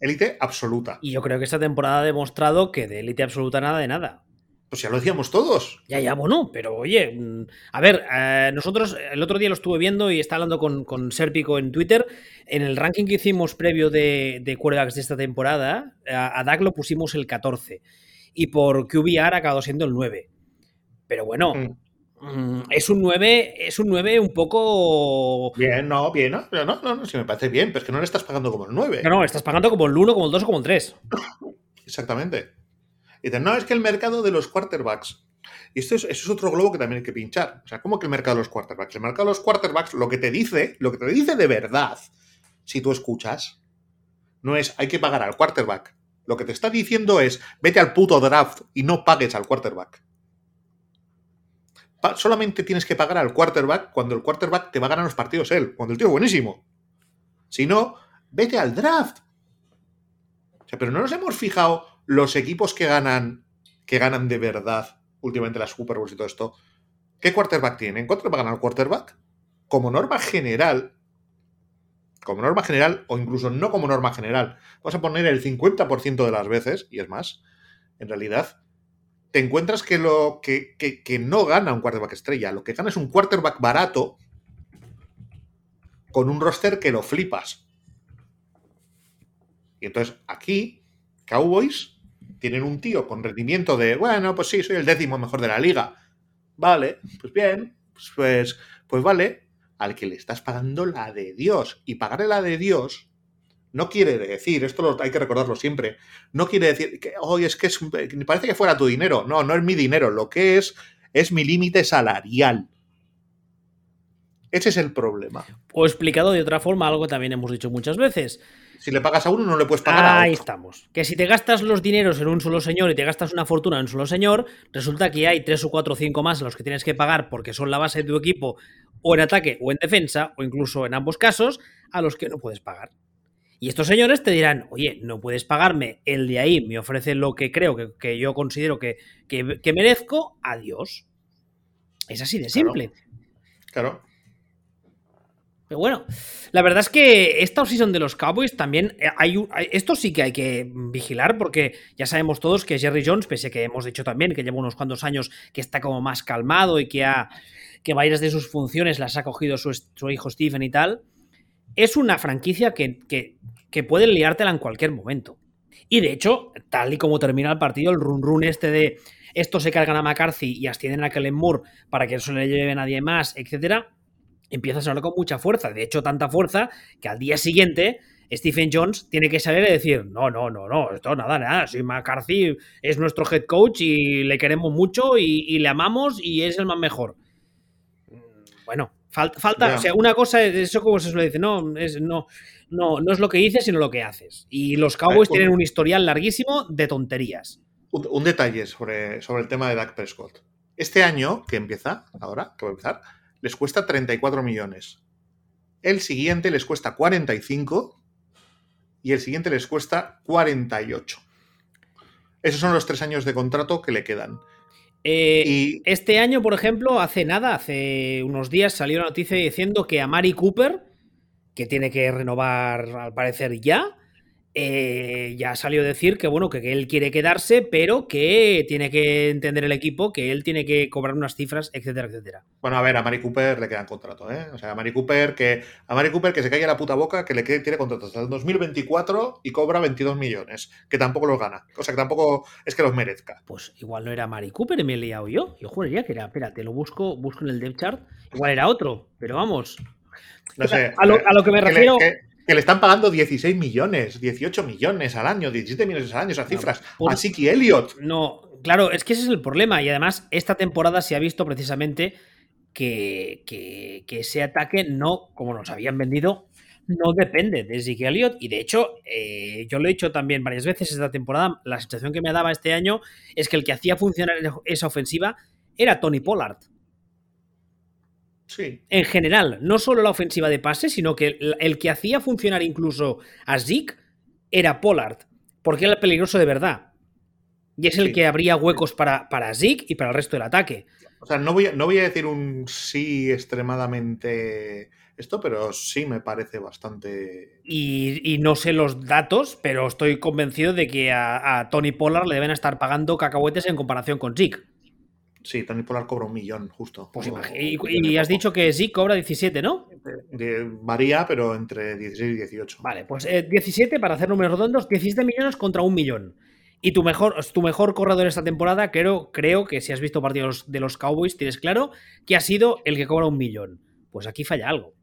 Élite absoluta. Y yo creo que esta temporada ha demostrado que de élite absoluta nada de nada. Pues ya lo decíamos todos. Ya, ya, bueno, pero oye, mm, a ver, eh, nosotros el otro día lo estuve viendo y está hablando con, con Serpico en Twitter. En el ranking que hicimos previo de, de quarterbacks de esta temporada, a, Dak lo pusimos el 14. Y por QBR ha acabado siendo el 9. Pero bueno, mm. Mm, es un 9, es un 9 un poco. Bien, no, bien, no, no, no, no, si me parece bien, pero es que no le estás pagando como el 9. No, no, estás pagando como el 1, como el 2 o como el 3. <laughs> Exactamente. Y dicen, no, es que el mercado de los quarterbacks. Y esto es, eso es otro globo que también hay que pinchar. O sea, ¿cómo que el mercado de los quarterbacks? El mercado de los quarterbacks lo que te dice, lo que te dice de verdad, si tú escuchas, no es hay que pagar al quarterback. Lo que te está diciendo es vete al puto draft y no pagues al quarterback. Solamente tienes que pagar al quarterback cuando el quarterback te va a ganar los partidos él, cuando el tío es buenísimo. Si no, vete al draft. O sea, pero no nos hemos fijado los equipos que ganan, que ganan de verdad últimamente las Super Bowls y todo esto, ¿qué quarterback tienen? ¿Cuánto va a ganar el quarterback? Como norma general, como norma general, o incluso no como norma general, vas a poner el 50% de las veces, y es más, en realidad, te encuentras que lo que, que, no gana un quarterback estrella, lo que gana es un quarterback barato con un roster que lo flipas. Y entonces aquí, Cowboys tienen un tío con rendimiento de, bueno, pues sí, soy el décimo mejor de la liga. Vale, pues bien, pues, pues, pues, vale, al que le estás pagando la de Dios. Y pagarle la de Dios no quiere decir, esto hay que recordarlo siempre, no quiere decir que, hoy es que es, parece que fuera tu dinero. No, no es mi dinero, lo que es es mi límite salarial. Ese es el problema. O explicado de otra forma, algo que también hemos dicho muchas veces. Si le pagas a uno, no le puedes pagar a otro. Ahí estamos. Que si te gastas los dineros en un solo señor y te gastas una fortuna en un solo señor, resulta que hay tres o cuatro o cinco más a los que tienes que pagar porque son la base de tu equipo, o en ataque o en defensa, o incluso en ambos casos, a los que no puedes pagar. Y estos señores te dirán, oye, no puedes pagarme, el de ahí me ofrece lo que creo que, yo considero que, que, merezco, adiós. Es así de simple. claro. Pero bueno, la verdad es que esta season de los Cowboys también eh, hay, esto sí que hay que vigilar porque ya sabemos todos que Jerry Jones, pese a que hemos dicho también que lleva unos cuantos años que está como más calmado y que ha que varias de sus funciones las ha cogido su, hijo Stephen y tal, es una franquicia que, que, puede liártela en cualquier momento. Y de hecho, tal y como termina el partido, el run run este de esto se cargan a McCarthy y ascienden a Kellen Moore para que no se le lleve nadie más, etcétera, empieza a sonar con mucha fuerza. De hecho, tanta fuerza que al día siguiente Stephen Jones tiene que salir y decir, no, no, no, no, esto nada, nada, si McCarthy es nuestro head coach y le queremos mucho y, le amamos y es el más mejor. Bueno, falta, falta o sea, una cosa es eso como se suele decir, no, es, no, no, no es lo que dices, sino lo que haces. Y los Cowboys tienen un historial larguísimo de tonterías. Un, detalle sobre, sobre el tema de Dak Prescott. Este año, que empieza, ahora, que va a empezar, les cuesta 34 millones. El siguiente les cuesta 45 y el siguiente les cuesta 48. Esos son los tres años de contrato que le quedan. Eh, y... Este año, por ejemplo, hace nada, hace unos días salió una noticia diciendo que a Mari Cooper, que tiene que renovar al parecer ya, eh, ya salió a decir que bueno, que, él quiere quedarse, pero que tiene que entender el equipo, que él tiene que cobrar unas cifras, etcétera, etcétera. Bueno, a ver, a Mari Cooper le quedan contrato, ¿eh? O sea, a Mari Cooper que a Mari Cooper que se caiga la puta boca, que le quede, tiene contrato hasta el 2024 y cobra 22 millones, que tampoco los gana. O sea, que tampoco es que los merezca. Pues igual no era Mari Cooper me he liado yo. Yo juraría que era, espérate, lo busco, busco en el depth chart. Igual era otro, pero vamos. No sé. A lo, que me refiero que le están pagando 16 millones, 18 millones al año, 17 millones al año, esas cifras. Así que Elliot. No, claro, es que ese es el problema. Y además, esta temporada se ha visto precisamente que, que, ese ataque no, como nos habían vendido, no depende de Zeke Elliott. Y de hecho, eh, yo lo he dicho también varias veces esta temporada. La sensación que me daba este año es que el que hacía funcionar esa ofensiva era Tony Pollard. En general, no solo la ofensiva de pase, sino que el, que hacía funcionar incluso a Zeke era Pollard, porque era el peligroso de verdad. Y es el que abría huecos para, para Zeke y para el resto del ataque. O sea, no voy, a, no voy a decir un sí extremadamente esto, pero sí me parece bastante. Y, no sé los datos, pero estoy convencido de que a, a, Tony Pollard le deben estar pagando cacahuetes en comparación con Zeke. Sí, Tony Pollard cobra un millón, justo. Pues y, has dicho que sí cobra 17, ¿no? varía, pero entre 16 y 18. Vale, pues 17 eh, para hacer números redondos, 17 millones contra un millón. Y tu mejor, tu mejor corredor esta temporada, creo, creo que si has visto partidos de los Cowboys, tienes claro que ha sido el que cobra un millón. Pues aquí falla algo.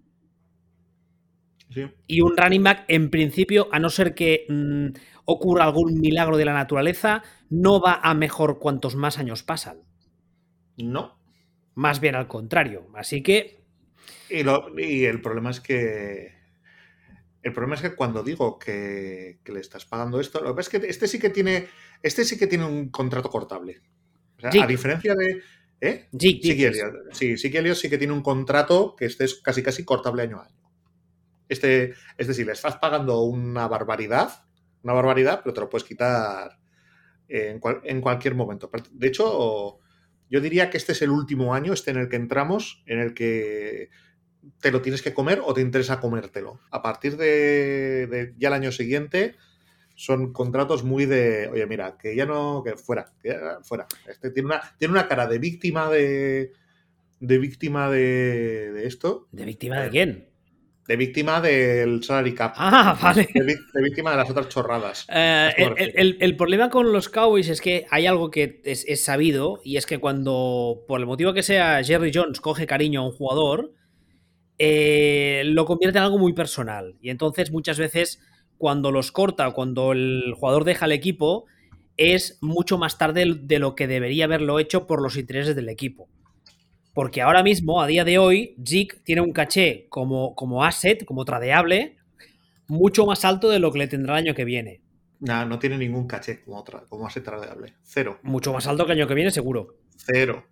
Sí. Y un running back, en principio, a no ser que mm, ocurra algún milagro de la naturaleza, no va a mejor cuantos más años pasan. No. Más bien al contrario. Así que. Y, el problema es que. El problema es que cuando digo que, le estás pagando esto, lo que pasa es que este sí que tiene. Este sí que tiene un contrato cortable. a diferencia de. ¿Eh? sí, sí, sí que sí que tiene un contrato que este es casi casi cortable año a año. Este, es decir, le estás pagando una barbaridad, una barbaridad, pero te lo puedes quitar en, en cualquier momento. De hecho, yo diría que este es el último año, este en el que entramos, en el que te lo tienes que comer o te interesa comértelo. A partir de, ya el año siguiente son contratos muy de, oye, mira, que ya no, que fuera, que fuera. Este tiene una, tiene una cara de víctima de, de víctima de, de esto. ¿De víctima de quién? De víctima del salary cap. Ah, <laughs> vale. De, víctima de las otras chorradas. Eh, el, problema con los Cowboys es que hay algo que es, sabido y es que cuando, por el motivo que sea, Jerry Jones coge cariño a un jugador, eh, lo convierte en algo muy personal. Y entonces muchas veces cuando los corta o cuando el jugador deja el equipo es mucho más tarde de lo que debería haberlo hecho por los intereses del equipo. Porque ahora mismo, a día de hoy, Zeke tiene un caché como, como asset, como tradeable, mucho más alto de lo que le tendrá el año que viene. No, no tiene ningún caché como, otra, como asset tradeable. Cero. Mucho más alto que el año que viene, seguro. Cero.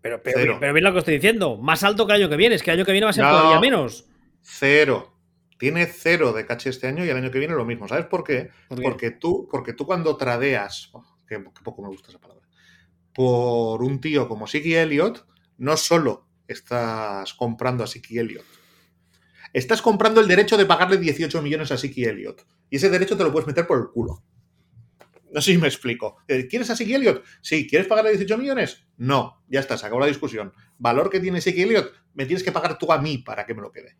Pero, pero, pero lo que estoy diciendo. Más alto que el año que viene. Es que el año que viene va a ser todavía menos. Cero. Tiene cero de caché este año y el año que viene lo mismo. ¿Sabes por qué? Porque, tú, porque tú cuando tradeas, oh, que, poco me gusta esa palabra, por un tío como Siggy Elliott, no solo estás comprando a Siki Elliott, estás comprando el derecho de pagarle 18 millones a Siki Elliott. Y ese derecho te lo puedes meter por el culo. No sé si me explico. Eh, ¿Quieres a Siki Elliott? Sí. ¿Quieres pagarle 18 millones? No. Ya está, se acabó la discusión. Valor que tiene Siki Elliott, me tienes que pagar tú a mí para que me lo quede.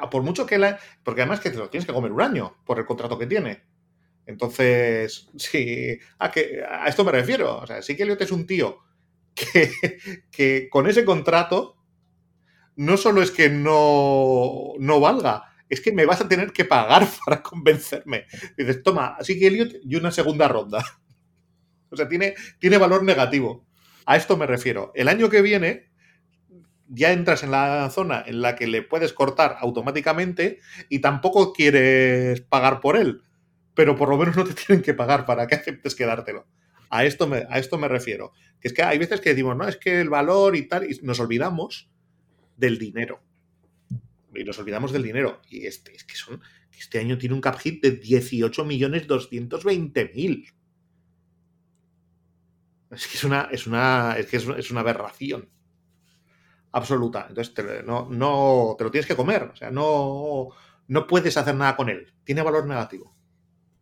Ah, por mucho que la. Porque además que te lo tienes que comer un año por el contrato que tiene. Entonces, <laughs> sí. A, esto me refiero. O sea, Siki Elliott es un tío que, con ese contrato no solo es que no, no valga, es que me vas a tener que pagar <laughs> para convencerme. dices, toma, así que Elliot y una segunda ronda. <laughs> O sea, tiene, tiene valor negativo. A esto me refiero. El año que viene ya entras en la zona en la que le puedes cortar automáticamente y tampoco quieres pagar por él. Pero por lo menos no te <laughs> tienen que pagar para que aceptes quedártelo. A esto me, a esto me refiero. Que es que hay veces que decimos, no, es que el valor y tal, y nos olvidamos del dinero. Y nos olvidamos del dinero. Y este, es que son, este año tiene un cap hit de 18.220.000. Es que es una, es una, es que es, una aberración absoluta. Entonces, no, no, te lo tienes que comer. O sea, no, no puedes hacer nada con él. Tiene valor negativo.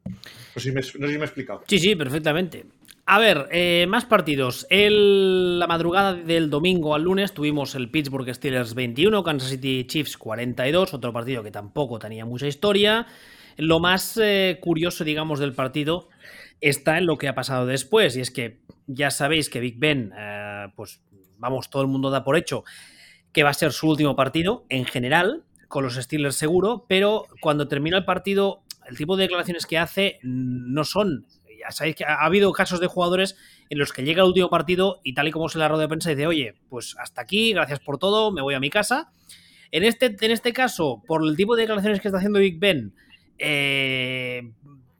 No sé si me, he explicado. Sí, sí, perfectamente. A ver, eh, más partidos. La madrugada del domingo al lunes tuvimos el Pittsburgh Steelers 21, Kansas City Chiefs 42, otro partido que tampoco tenía mucha historia. Lo más eh, curioso, digamos, del partido está en lo que ha pasado después, y es que ya sabéis que Big Ben, eh, pues vamos, todo el mundo da por hecho que va a ser su último partido en general, con los Steelers seguro, pero cuando termina el partido, el tipo de declaraciones que hace no son. Sabéis que ha habido casos de jugadores en los que llega el último partido y tal y como se la rueda de prensa dice, oye, pues hasta aquí, gracias por todo, me voy a mi casa. En este, en este caso, por el tipo de declaraciones que está haciendo Big Ben, eh,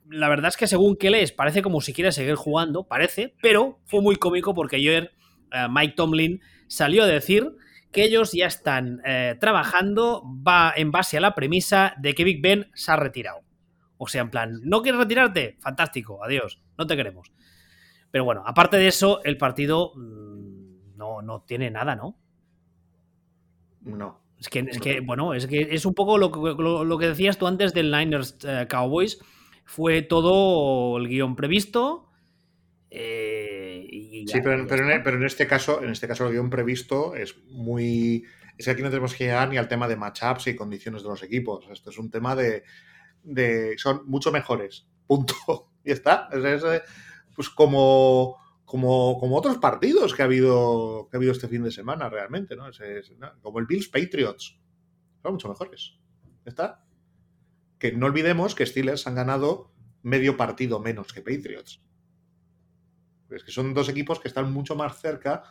la verdad es que según que lees, parece como si quiera seguir jugando, parece, pero fue muy cómico porque ayer eh, Mike Tomlin salió a decir que ellos ya están eh, trabajando va en base a la premisa de que Big Ben se ha retirado. O sea, en plan, ¿no quieres retirarte? Fantástico, adiós, no te queremos. Pero bueno, aparte de eso, el partido mm, no, no tiene nada, ¿no? No. Es que, es que, bueno, es que es un poco lo, lo, que decías tú antes del Niners eh, Cowboys. Fue todo el guion previsto. Eh, sí, pero, en, este caso, en este caso el guion previsto es muy. Es que aquí no tenemos que llegar ni al tema de matchups y condiciones de los equipos. Esto es un tema de. De son mucho mejores. Punto. <laughs> Y está. Es, pues como como, como otros partidos que ha habido que ha habido este fin de semana realmente, ¿no? como el Bills Patriots. Son mucho mejores. ¿Está? Que no olvidemos que Steelers han ganado medio partido menos que Patriots. Es que son dos equipos que están mucho más cerca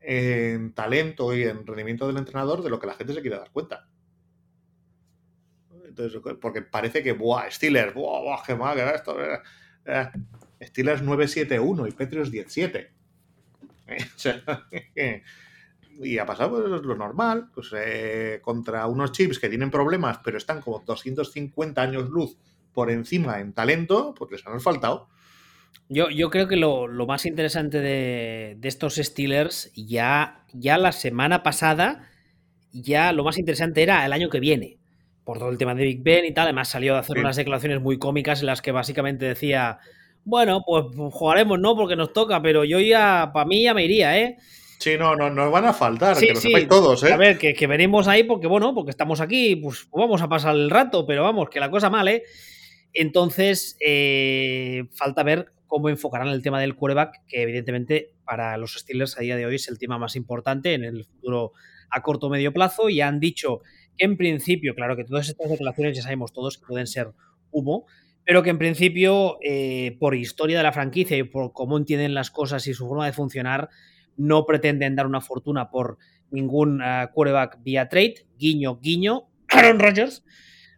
en talento y en rendimiento del entrenador de lo que la gente se quiere dar cuenta. Entonces, porque parece que, ¡buah! Steelers, ¡buah! buah qué mal! Esto, eh, Steelers 9-7-1 y Patriots 10-7. <laughs> <laughs> y ha pasado pues, lo normal, pues eh, contra unos chips que tienen problemas, pero están como 250 años luz por encima en talento, pues les han faltado. Yo, yo creo que lo, más interesante de, estos Steelers, ya, ya la semana pasada, ya lo más interesante era el año que viene, por todo el tema de Big Ben y tal. Además, salió a hacer unas declaraciones muy cómicas en las que básicamente decía bueno, pues jugaremos, ¿no? Porque nos toca, pero yo ya, para mí ya me iría, ¿eh? Sí, no, no, nos van a faltar, que lo todos, ¿eh? A ver, que, venimos ahí porque, bueno, porque estamos aquí, pues, pues, vamos a pasar el rato, pero vamos, que la cosa mal, ¿eh? Entonces, eh, falta ver cómo enfocarán el tema del quarterback, que evidentemente para los Steelers a día de hoy es el tema más importante en el futuro a corto o medio plazo. Y han dicho en principio, claro que todas estas declaraciones ya sabemos todos que pueden ser humo, pero que en principio, eh, por historia de la franquicia y por cómo entienden las cosas y su forma de funcionar, no pretenden dar una fortuna por ningún uh, quarterback vía trade. Guiño, guiño, <clears throat> Aaron Rodgers.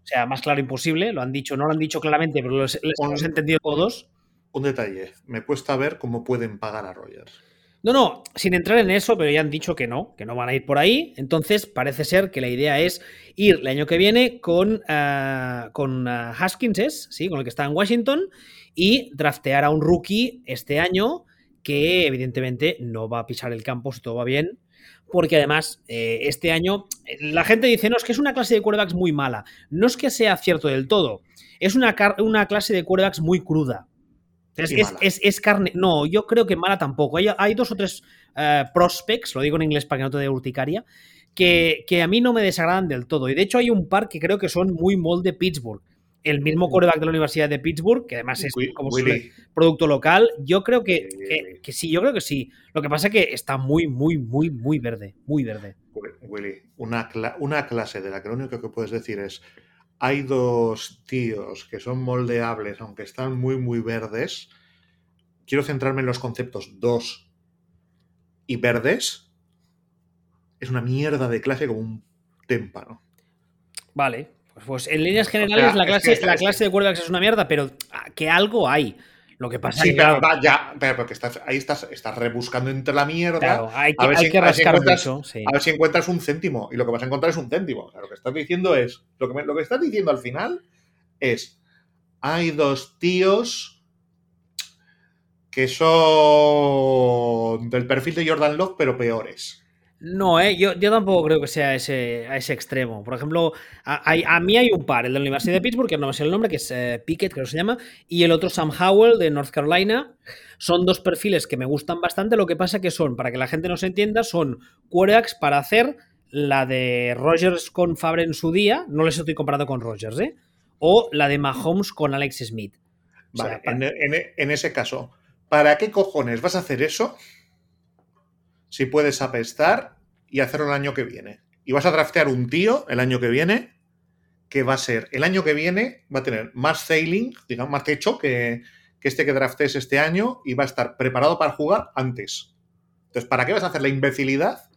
O sea, más claro imposible. Lo han dicho, no lo han dicho claramente, pero los, les hemos entendido todos. Un detalle, me cuesta ver cómo pueden pagar a Rodgers. No, no, sin entrar en eso, pero ya han dicho que no, que no van a ir por ahí. Entonces parece ser que la idea es ir el año que viene con, uh, con uh, Haskins, ¿sí? con el que está en Washington, y draftear a un rookie este año que evidentemente no va a pisar el campo si todo va bien. Porque además, eh, este año, la gente dice, no, es que es una clase de quarterbacks muy mala. No es que sea cierto del todo, es una, una clase de quarterbacks muy cruda. Es, carne. No, yo creo que mala tampoco. Hay, dos o tres eh, prospects, lo digo en inglés para que no te dé urticaria, que, que, a mí no me desagradan del todo. Y de hecho hay un par que creo que son muy molde Pittsburgh. El mismo coreback de la Universidad de Pittsburgh, que además es como producto local, yo creo que, que, sí, yo creo que sí. Lo que pasa es que está muy, muy, muy, muy verde. Muy verde. Willy, una, una clase de la que lo único que puedes decir es hay dos tíos que son moldeables, aunque están muy, muy verdes. Quiero centrarme en los conceptos dos y verdes. Es una mierda de clase como un témpano. Vale, pues, en líneas generales la, clase, la clase de quarterbacks es una mierda, pero que algo hay. Lo que pasa sí, es que. Pero, ya, pero porque estás, ahí estás, estás rebuscando entre la mierda. hay que, a ver si, rascar encuentras, mucho, A ver si encuentras un céntimo. Y lo que vas a encontrar es un céntimo. lo que estás diciendo es. Lo que, lo que estás diciendo al final es. Hay dos tíos que son del perfil de Jordan Love, pero peores. No, ¿eh? yo, yo tampoco creo que sea ese, a ese extremo. Por ejemplo, a, mí hay un par, el de la Universidad de Pittsburgh, que no me sé el nombre, que es eh, Pickett, creo que se llama, y el otro Sam Howell de North Carolina. Son dos perfiles que me gustan bastante, lo que pasa que son, para que la gente nos entienda, son quarterbacks para hacer la de Rogers con Fabre en su día, no les estoy comparando con Rogers, ¿eh? O la de Mahomes con Alex Smith. Vale, en, ese caso, ¿para qué cojones vas a hacer eso si puedes apestar y hacerlo el año que viene? Y vas a draftear un tío el año que viene que va a ser, el año que viene va a tener más sailing, digamos, más techo que, que este que draftes este año y va a estar preparado para jugar antes. Entonces, ¿para qué vas a hacer la imbecilidad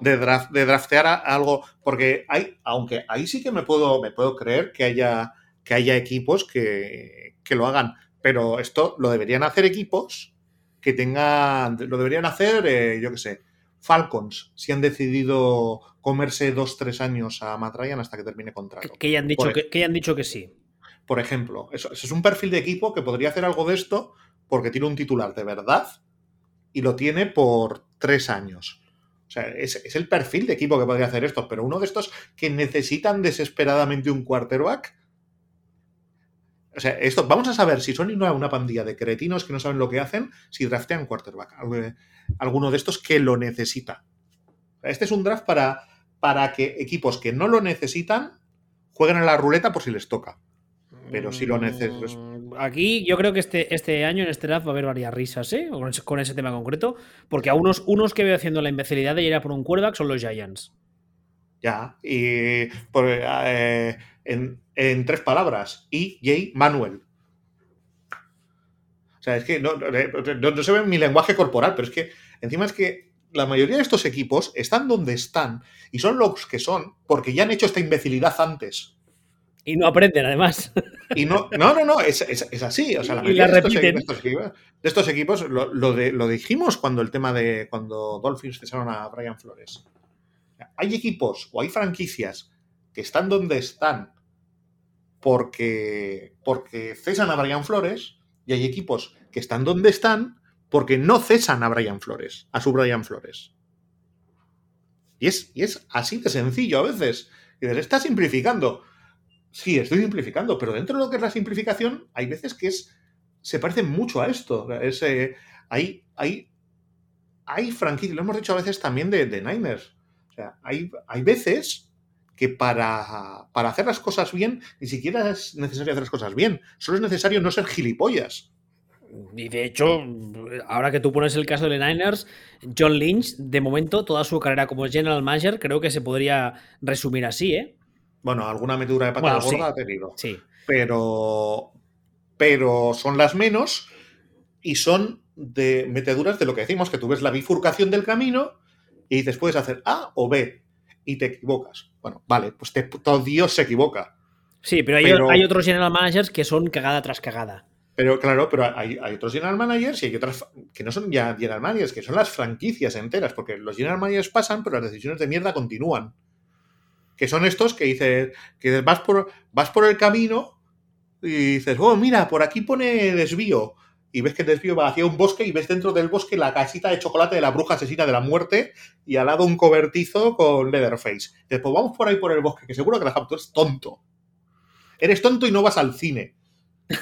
de, de, draftear algo, porque hay, aunque ahí sí que me puedo, me puedo creer que haya, que haya equipos que, que lo hagan, pero esto lo deberían hacer equipos que tengan, lo deberían hacer, eh, yo qué sé, Falcons, si han decidido comerse dos, tres años a Matt Ryan hasta que termine contrato. Que, hayan dicho, que, que dicho que sí. Por ejemplo, eso, eso, es un perfil de equipo que podría hacer algo de esto porque tiene un titular de verdad y lo tiene por tres años. O sea, es, el perfil de equipo que podría hacer esto, pero uno de estos que necesitan desesperadamente un quarterback. O sea, esto, vamos a saber si son una pandilla de cretinos que no saben lo que hacen si draftean quarterback. Alguno de estos que lo necesita. Este es un draft para, para que equipos que no lo necesitan jueguen a la ruleta por si les toca. Pero si lo necesitan aquí yo creo que este, este año en este draft va a haber varias risas, ¿eh? Con ese, tema concreto. Porque a unos, unos que veo haciendo la imbecilidad de ir a por un quarterback son los Giants. Ya, y eh, en, tres palabras, y J. Manuel. O sea, es que no, no, se ve mi lenguaje corporal, pero es que encima es que la mayoría de estos equipos están donde están y son los que son porque ya han hecho esta imbecilidad antes. Y no aprenden, además. Y no, no, no, no es, así. O sea, la mayoría de, estos equipos, lo, dijimos cuando el tema de cuando Dolphins cesaron a Brian Flores. Hay equipos o hay franquicias que están donde están porque, porque cesan a Brian Flores y hay equipos que están donde están porque no cesan a Brian Flores, a su Brian Flores. Y es, y es así de sencillo a veces. Y dices, está simplificando. Sí, estoy simplificando, pero dentro de lo que es la simplificación, hay veces que es. se parece mucho a esto. Es, eh, hay, hay, hay franquicias, lo hemos dicho a veces también de, de Niners. O sea, hay, hay veces que para, para, hacer las cosas bien, ni siquiera es necesario hacer las cosas bien. Solo es necesario no ser gilipollas. Y de hecho, ahora que tú pones el caso de Niners, John Lynch, de momento, toda su carrera como general manager, creo que se podría resumir así, ¿eh? Bueno, alguna metedura de pata gorda ha tenido. Sí. Pero, pero son las menos y son de meteduras de lo que decimos, que tú ves la bifurcación del camino y dices, puedes hacer A o B y te equivocas. Bueno, vale, pues todo Dios se equivoca. Sí, pero hay, otros general managers que son cagada tras cagada. Pero claro, pero hay, hay, otros general managers y hay otras que no son ya general managers, que son las franquicias enteras, porque los general managers pasan, pero las decisiones de mierda continúan que son estos que dices, que vas por, vas por el camino y dices, oh, mira, por aquí pone desvío. Y ves que el desvío va hacia un bosque y ves dentro del bosque la casita de chocolate de la bruja asesina de la muerte y al lado un cobertizo con Leatherface. Dices, pues vamos por ahí por el bosque, que seguro que la tú eres tonto. Eres tonto y no vas al cine.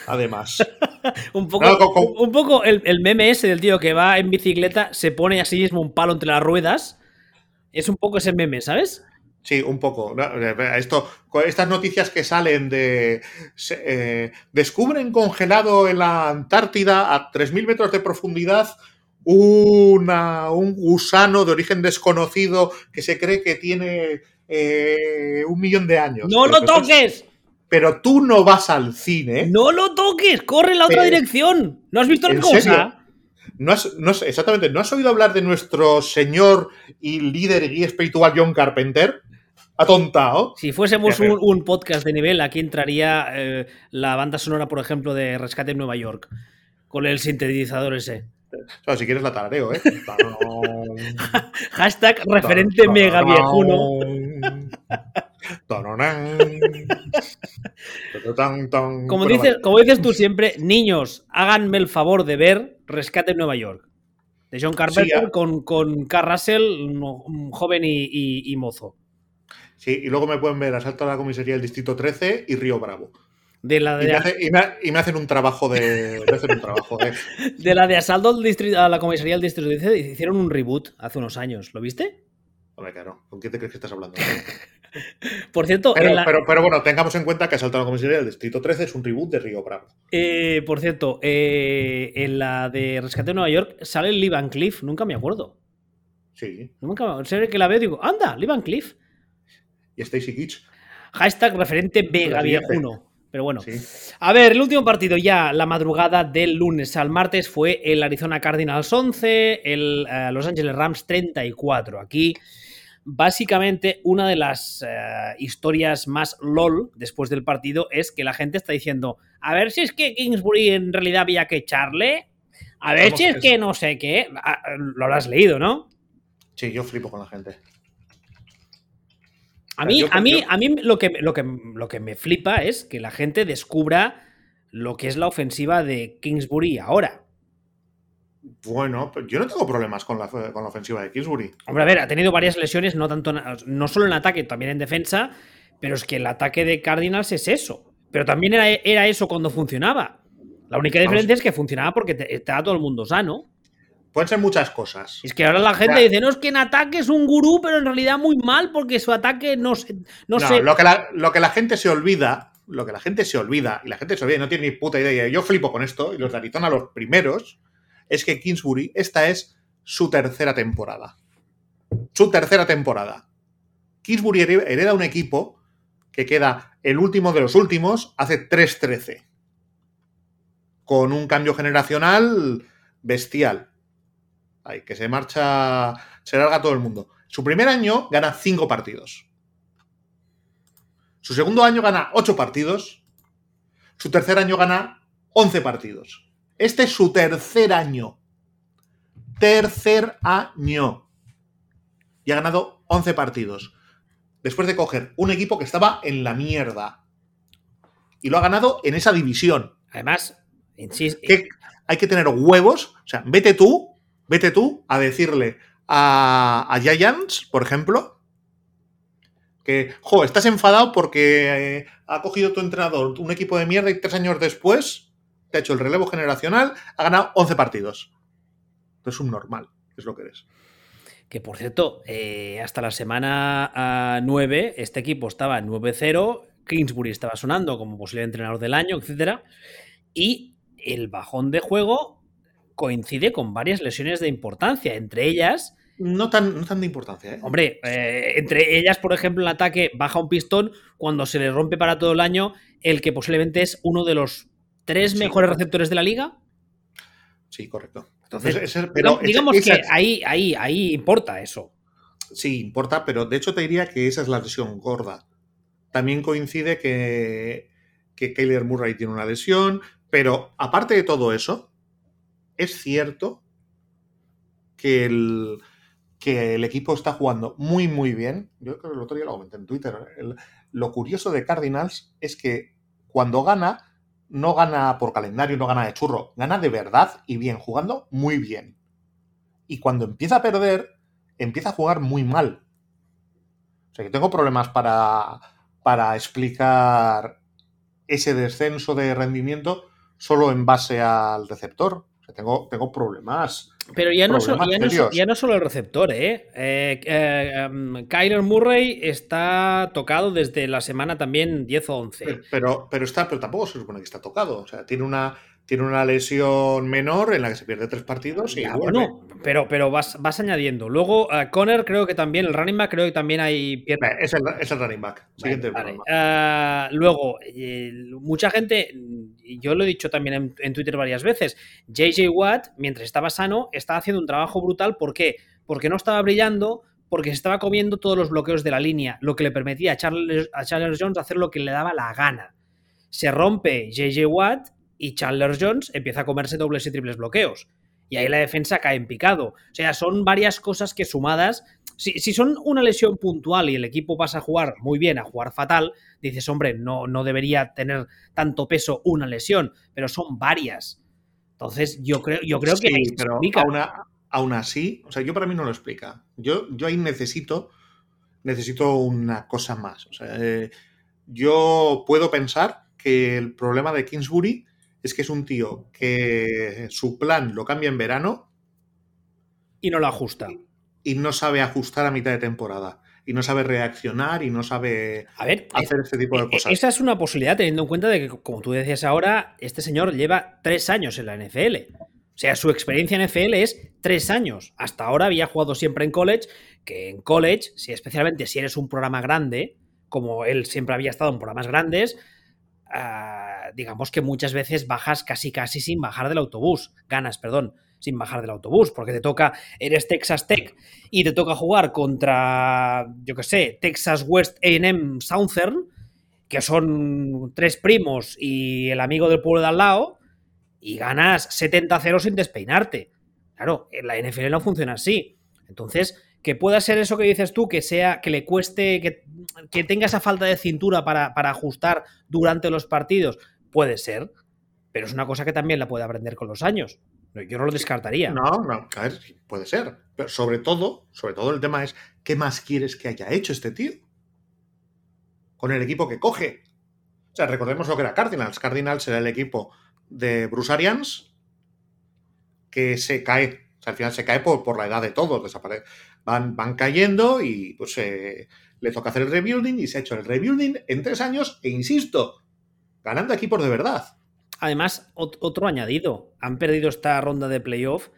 Además. <laughs> un poco, un poco el, el, meme ese del tío que va en bicicleta, se pone a sí mismo un palo entre las ruedas. Es un poco ese meme, ¿sabes? Sí, un poco. Esto, estas noticias que salen de. Eh, descubren congelado en la Antártida a 3.000 metros de profundidad una, un gusano de origen desconocido que se cree que tiene eh, un millón de años. ¡No lo toques! pero tú no vas al cine. ¡No lo toques! ¡Corre en la otra dirección! ¿No has visto la cosa? No has, exactamente, ¿no has oído hablar de nuestro señor y líder y guía espiritual John Carpenter? Atontado. Si fuésemos un, podcast de nivel, aquí entraría eh, la banda sonora, por ejemplo, de Rescate en Nueva York, con el sintetizador ese. O si quieres la tarareo, ¿eh? <laughs> Hashtag referente mega viejuno. como, dices, como dices tú siempre, niños, háganme el favor de ver Rescate en Nueva York. De John Carpenter con, con Carl Russell, joven y, mozo. Sí, y luego me pueden ver Asalto a la Comisaría del Distrito 13 y Río Bravo. De la de... y, me hacen un trabajo de. un trabajo <laughs> de... la de asalto a la comisaría del distrito 13 hicieron un reboot hace unos años. ¿Lo viste? Hombre, claro. ¿Con quién te crees que estás hablando? <laughs> Por cierto. Pero, bueno, tengamos en cuenta que Asalto a la comisaría del distrito 13 es un reboot de Río Bravo. Eh, por cierto, eh, en la de Rescate de Nueva York sale Lee Van Cliff. Nunca me acuerdo. Sí. Nunca sé que la veo y digo, anda, Lee Van Cliff. Y Stacy Kitsch. Hashtag referente Vega Viejuno. Pero bueno. A ver, el último partido ya, la madrugada del lunes al martes, fue el Arizona Cardinals 11, el eh, Los Angeles Rams 34. Aquí, básicamente, una de las eh, historias más LOL después del partido es que la gente está diciendo: A ver si es que Kingsbury en realidad había que echarle. A ver si es que no sé qué. Ah, lo habrás leído, ¿no? Sí, yo flipo con la gente. A mí, a mí, a mí lo, que, lo, que, lo que me flipa es que la gente descubra lo que es la ofensiva de Kingsbury ahora. Bueno, yo no tengo problemas con la, con la, ofensiva de Kingsbury. Hombre, a ver, ha tenido varias lesiones, no tanto, no solo en ataque, también en defensa, pero es que el ataque de Cardinals es eso. Pero también era, era eso cuando funcionaba. La única diferencia es que funcionaba porque estaba todo el mundo sano. Pueden ser muchas cosas. Es que ahora la gente dice, no, es que en ataque es un gurú, pero en realidad muy mal porque su ataque no se... No, Lo, que la, lo que la gente se olvida, lo que la gente se olvida, y la gente se olvida y no tiene ni puta idea, yo flipo con esto, y los de Arizona los primeros, es que Kingsbury, esta es su tercera temporada. Su tercera temporada. Kingsbury hereda un equipo que queda el último de los últimos, hace 3-13. Con un cambio generacional bestial que se marcha, se larga todo el mundo. Su primer año gana 5 partidos. Su segundo año gana 8 partidos. Su tercer año gana 11 partidos. Este es su tercer año. Tercer año. Y ha ganado 11 partidos. Después de coger un equipo que estaba en la mierda. Y lo ha ganado en esa división. Además, hay que tener huevos. O sea, vete tú Vete tú a decirle a, Giants, por ejemplo, que, jo, estás enfadado porque eh, ha cogido tu entrenador un equipo de mierda y tres años después te ha hecho el relevo generacional, ha ganado 11 partidos. Es un normal, es lo que eres. Que por cierto, eh, hasta la semana 9, ah, este equipo estaba 9-0, Kingsbury estaba sonando como posible entrenador del año, etc. Y el bajón de juego coincide con varias lesiones de importancia, entre ellas... No tan, tan de importancia, ¿eh? Hombre, eh, entre ellas, por ejemplo, el ataque baja un pistón cuando se le rompe para todo el año el que posiblemente es uno de los tres mejores receptores de la liga. Sí, correcto. Entonces, pero digamos que ahí, ahí, ahí importa eso. Sí, importa, pero de hecho te diría que esa es la lesión gorda. También coincide que, que Kyler Murray tiene una lesión, pero aparte de todo eso, es cierto que el, equipo está jugando muy, muy bien. Yo creo que el otro día lo comenté en Twitter. lo curioso de Cardinals es que cuando gana, no gana por calendario, no gana de churro, gana de verdad y bien, jugando muy bien. Y cuando empieza a perder, empieza a jugar muy mal. O sea que tengo problemas para explicar ese descenso de rendimiento solo en base al receptor tengo, tengo problemas. Pero ya no, ya, no, solo el receptor, ¿eh? eh, eh em, Kyler Murray está tocado desde la semana también 10 o 11. Pero, pero, está, pero tampoco se supone que está tocado. O sea, tiene una, tiene una lesión menor en la que se pierde tres partidos y bueno, pero, pero vas, vas añadiendo. Luego, uh, Conner creo que también, el running back creo que también hay Es el, es el running back. Siguiente uh, luego, eh, mucha gente, yo lo he dicho también en, Twitter varias veces, JJ Watt, mientras estaba sano, estaba haciendo un trabajo brutal. ¿Por qué? Porque no estaba brillando, porque se estaba comiendo todos los bloqueos de la línea, lo que le permitía a Charles, a Charles Jones hacer lo que le daba la gana. Se rompe JJ Watt y Chandler Jones empieza a comerse dobles y triples bloqueos. Y ahí la defensa cae en picado. O sea, son varias cosas que sumadas. Si, son una lesión puntual y el equipo pasa a jugar muy bien, a jugar fatal, dices, hombre, no, no debería tener tanto peso una lesión, pero son varias. Entonces, yo creo, yo creo que pero aún así, o sea, yo para mí no lo explica. Yo, yo ahí necesito, necesito una cosa más. O sea, eh, yo puedo pensar que el problema de Kingsbury es que es un tío que su plan lo cambia en verano. Y no lo ajusta. Y no sabe ajustar a mitad de temporada. Y no sabe reaccionar y no sabe hacer este tipo de e-, cosas. Esa es una posibilidad, teniendo en cuenta de que, como tú decías ahora, este señor lleva tres años en la NFL. O sea, su experiencia en NFL es tres años. Hasta ahora había jugado siempre en college, que en college, si especialmente si eres un programa grande, como él siempre había estado en programas grandes, ah, digamos que muchas veces bajas casi casi sin bajar del autobús, ganas, perdón, sin bajar del autobús, porque te toca, eres Texas Tech y te toca jugar contra, yo qué sé, Texas West AM Southern, que son tres primos y el amigo del pueblo de al lado, y ganas 70-0 sin despeinarte. Claro, en la NFL no funciona así. Entonces, que pueda ser eso que dices tú, que sea, que le cueste, que, que tenga esa falta de cintura para, para, ajustar durante los partidos, puede ser, pero es una cosa que también la puede aprender con los años. Yo no lo descartaría. No, no, a ver, puede ser. Pero sobre todo, sobre todo el tema es, ¿qué más quieres que haya hecho este tío? Con el equipo que coge. O sea, recordemos lo que era Cardinals. Cardinals era el equipo de Bruce Arians que se cae. O sea, al final se cae por, por la edad de todos, desaparece van, van cayendo y pues eh, le toca hacer el rebuilding y se ha hecho el rebuilding en tres años e insisto, ganando aquí por de verdad. Además, otro añadido, han perdido esta ronda de playoff,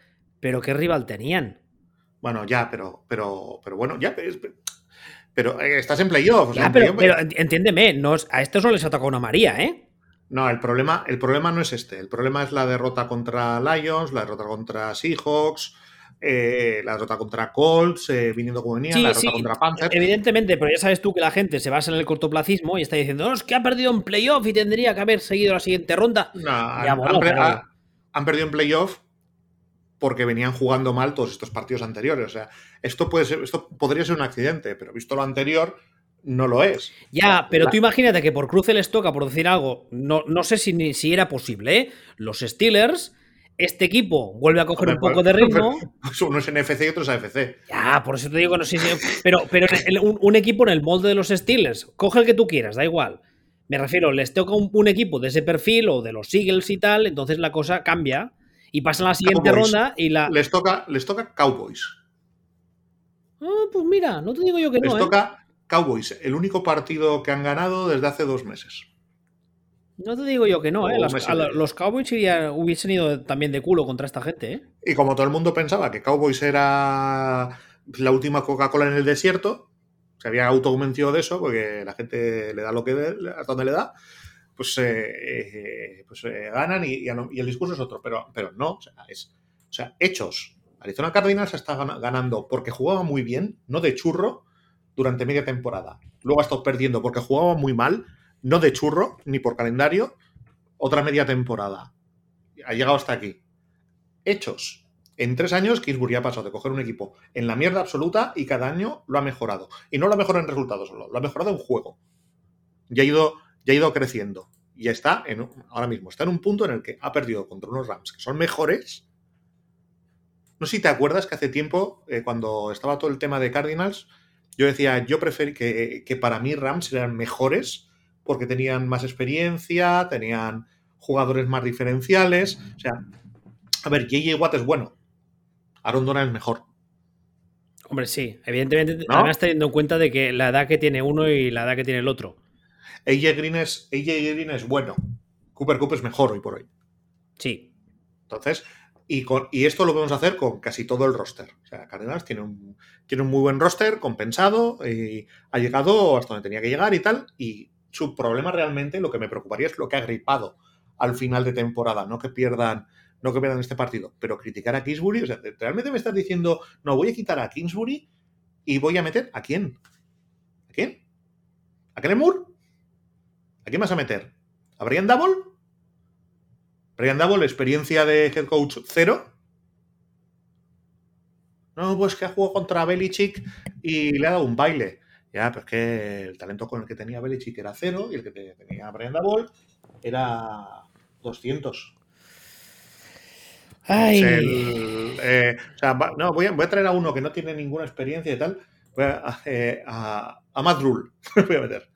pero ¿qué rival tenían? Bueno, ya, pero, pero, pero bueno, ya, pero, eh, estás en playoff. pero, entiéndeme, a estos no les ha tocado una María, ¿eh? No, el problema, el problema no es este. El problema es la derrota contra Lions, la derrota contra Seahawks, eh, la derrota contra Colts, eh, viniendo como venía, la derrota contra Panthers. Evidentemente, pero ya sabes tú que la gente se basa en el cortoplacismo y está diciendo, no, es que ha perdido en playoff y tendría que haber seguido la siguiente ronda. han, perdido en playoff porque venían jugando mal todos estos partidos anteriores. O sea, esto puede ser, esto podría ser un accidente, pero visto lo anterior, no lo es. Ya, pero tú imagínate que por cruce les toca, por decir algo, no, no sé si, si era posible, ¿eh? Los Steelers este equipo vuelve a coger un poco de <laughs> ritmo. Uno es NFC y otro es AFC. Ya, por eso te digo, no sé si. Pero, pero un, equipo en el molde de los Steelers, coge el que tú quieras, da igual. Me refiero, les toca un, equipo de ese perfil o de los Eagles y tal, entonces la cosa cambia y pasa a la siguiente ronda y la. Les toca, les toca Cowboys. Ah, pues mira, no te digo yo que no. Les ¿eh? toca Cowboys, el único partido que han ganado desde hace dos meses. No te digo yo que no, ¿eh? los Cowboys hubiesen ido también de culo contra esta gente, ¿eh? Y como todo el mundo pensaba que Cowboys era la última Coca-Cola en el desierto, se había autoconvencido de eso, porque la gente le da lo que donde le da, pues, eh, eh, pues eh, ganan y, el discurso es otro, pero, pero no, o sea, es, o sea, hechos. Arizona Cardinals está ganando porque jugaba muy bien, no de churro, durante media temporada. Luego ha estado perdiendo porque jugaba muy mal no de churro, ni por calendario, otra media temporada. Ha llegado hasta aquí. Hechos. En tres años, Kingsbury ha pasado de coger un equipo en la mierda absoluta y cada año lo ha mejorado. Y no lo ha mejorado en resultados solo, lo ha mejorado en juego. Ya ha ido, ya ha ido creciendo. Y está, en, ahora mismo, está en un punto en el que ha perdido contra unos Rams que son mejores. No sé si te acuerdas que hace tiempo, eh, cuando estaba todo el tema de Cardinals, yo decía, yo prefiero que, que para mí Rams eran mejores porque tenían más experiencia, tenían jugadores más diferenciales. O sea, a ver, JJ Watt es bueno. Aaron Donald es mejor. Hombre, sí, evidentemente, además teniendo en cuenta de que la edad que tiene uno y la edad que tiene el otro. AJ Green es, AJ Green es bueno. Cooper Cooper es mejor hoy por hoy. Sí. Entonces, y, con, y esto lo podemos hacer con casi todo el roster. O sea, Cardinals tiene un, tiene un muy buen roster compensado y ha llegado hasta donde tenía que llegar y tal. Y su problema realmente, lo que me preocuparía es lo que ha gripado al final de temporada, no que pierdan, no que pierdan este partido, pero criticar a Kingsbury, o sea, realmente me estás diciendo, no, voy a quitar a Kingsbury y voy a meter a quién? ¿A quién? ¿A Kellen? ¿A quién vas a meter? ¿A Brian Double? Brian Double, experiencia de head coach cero. No, pues que ha jugado contra Belichick y le ha dado un baile. Ya, pues que el talento con el que tenía Belichick era cero y el que tenía Brian Dabol era 200. Ay. Eh, o sea, no, voy a, voy a, traer a uno que no tiene ninguna experiencia y tal. Voy a, eh, a, a Matt Rule. <laughs> voy a meter.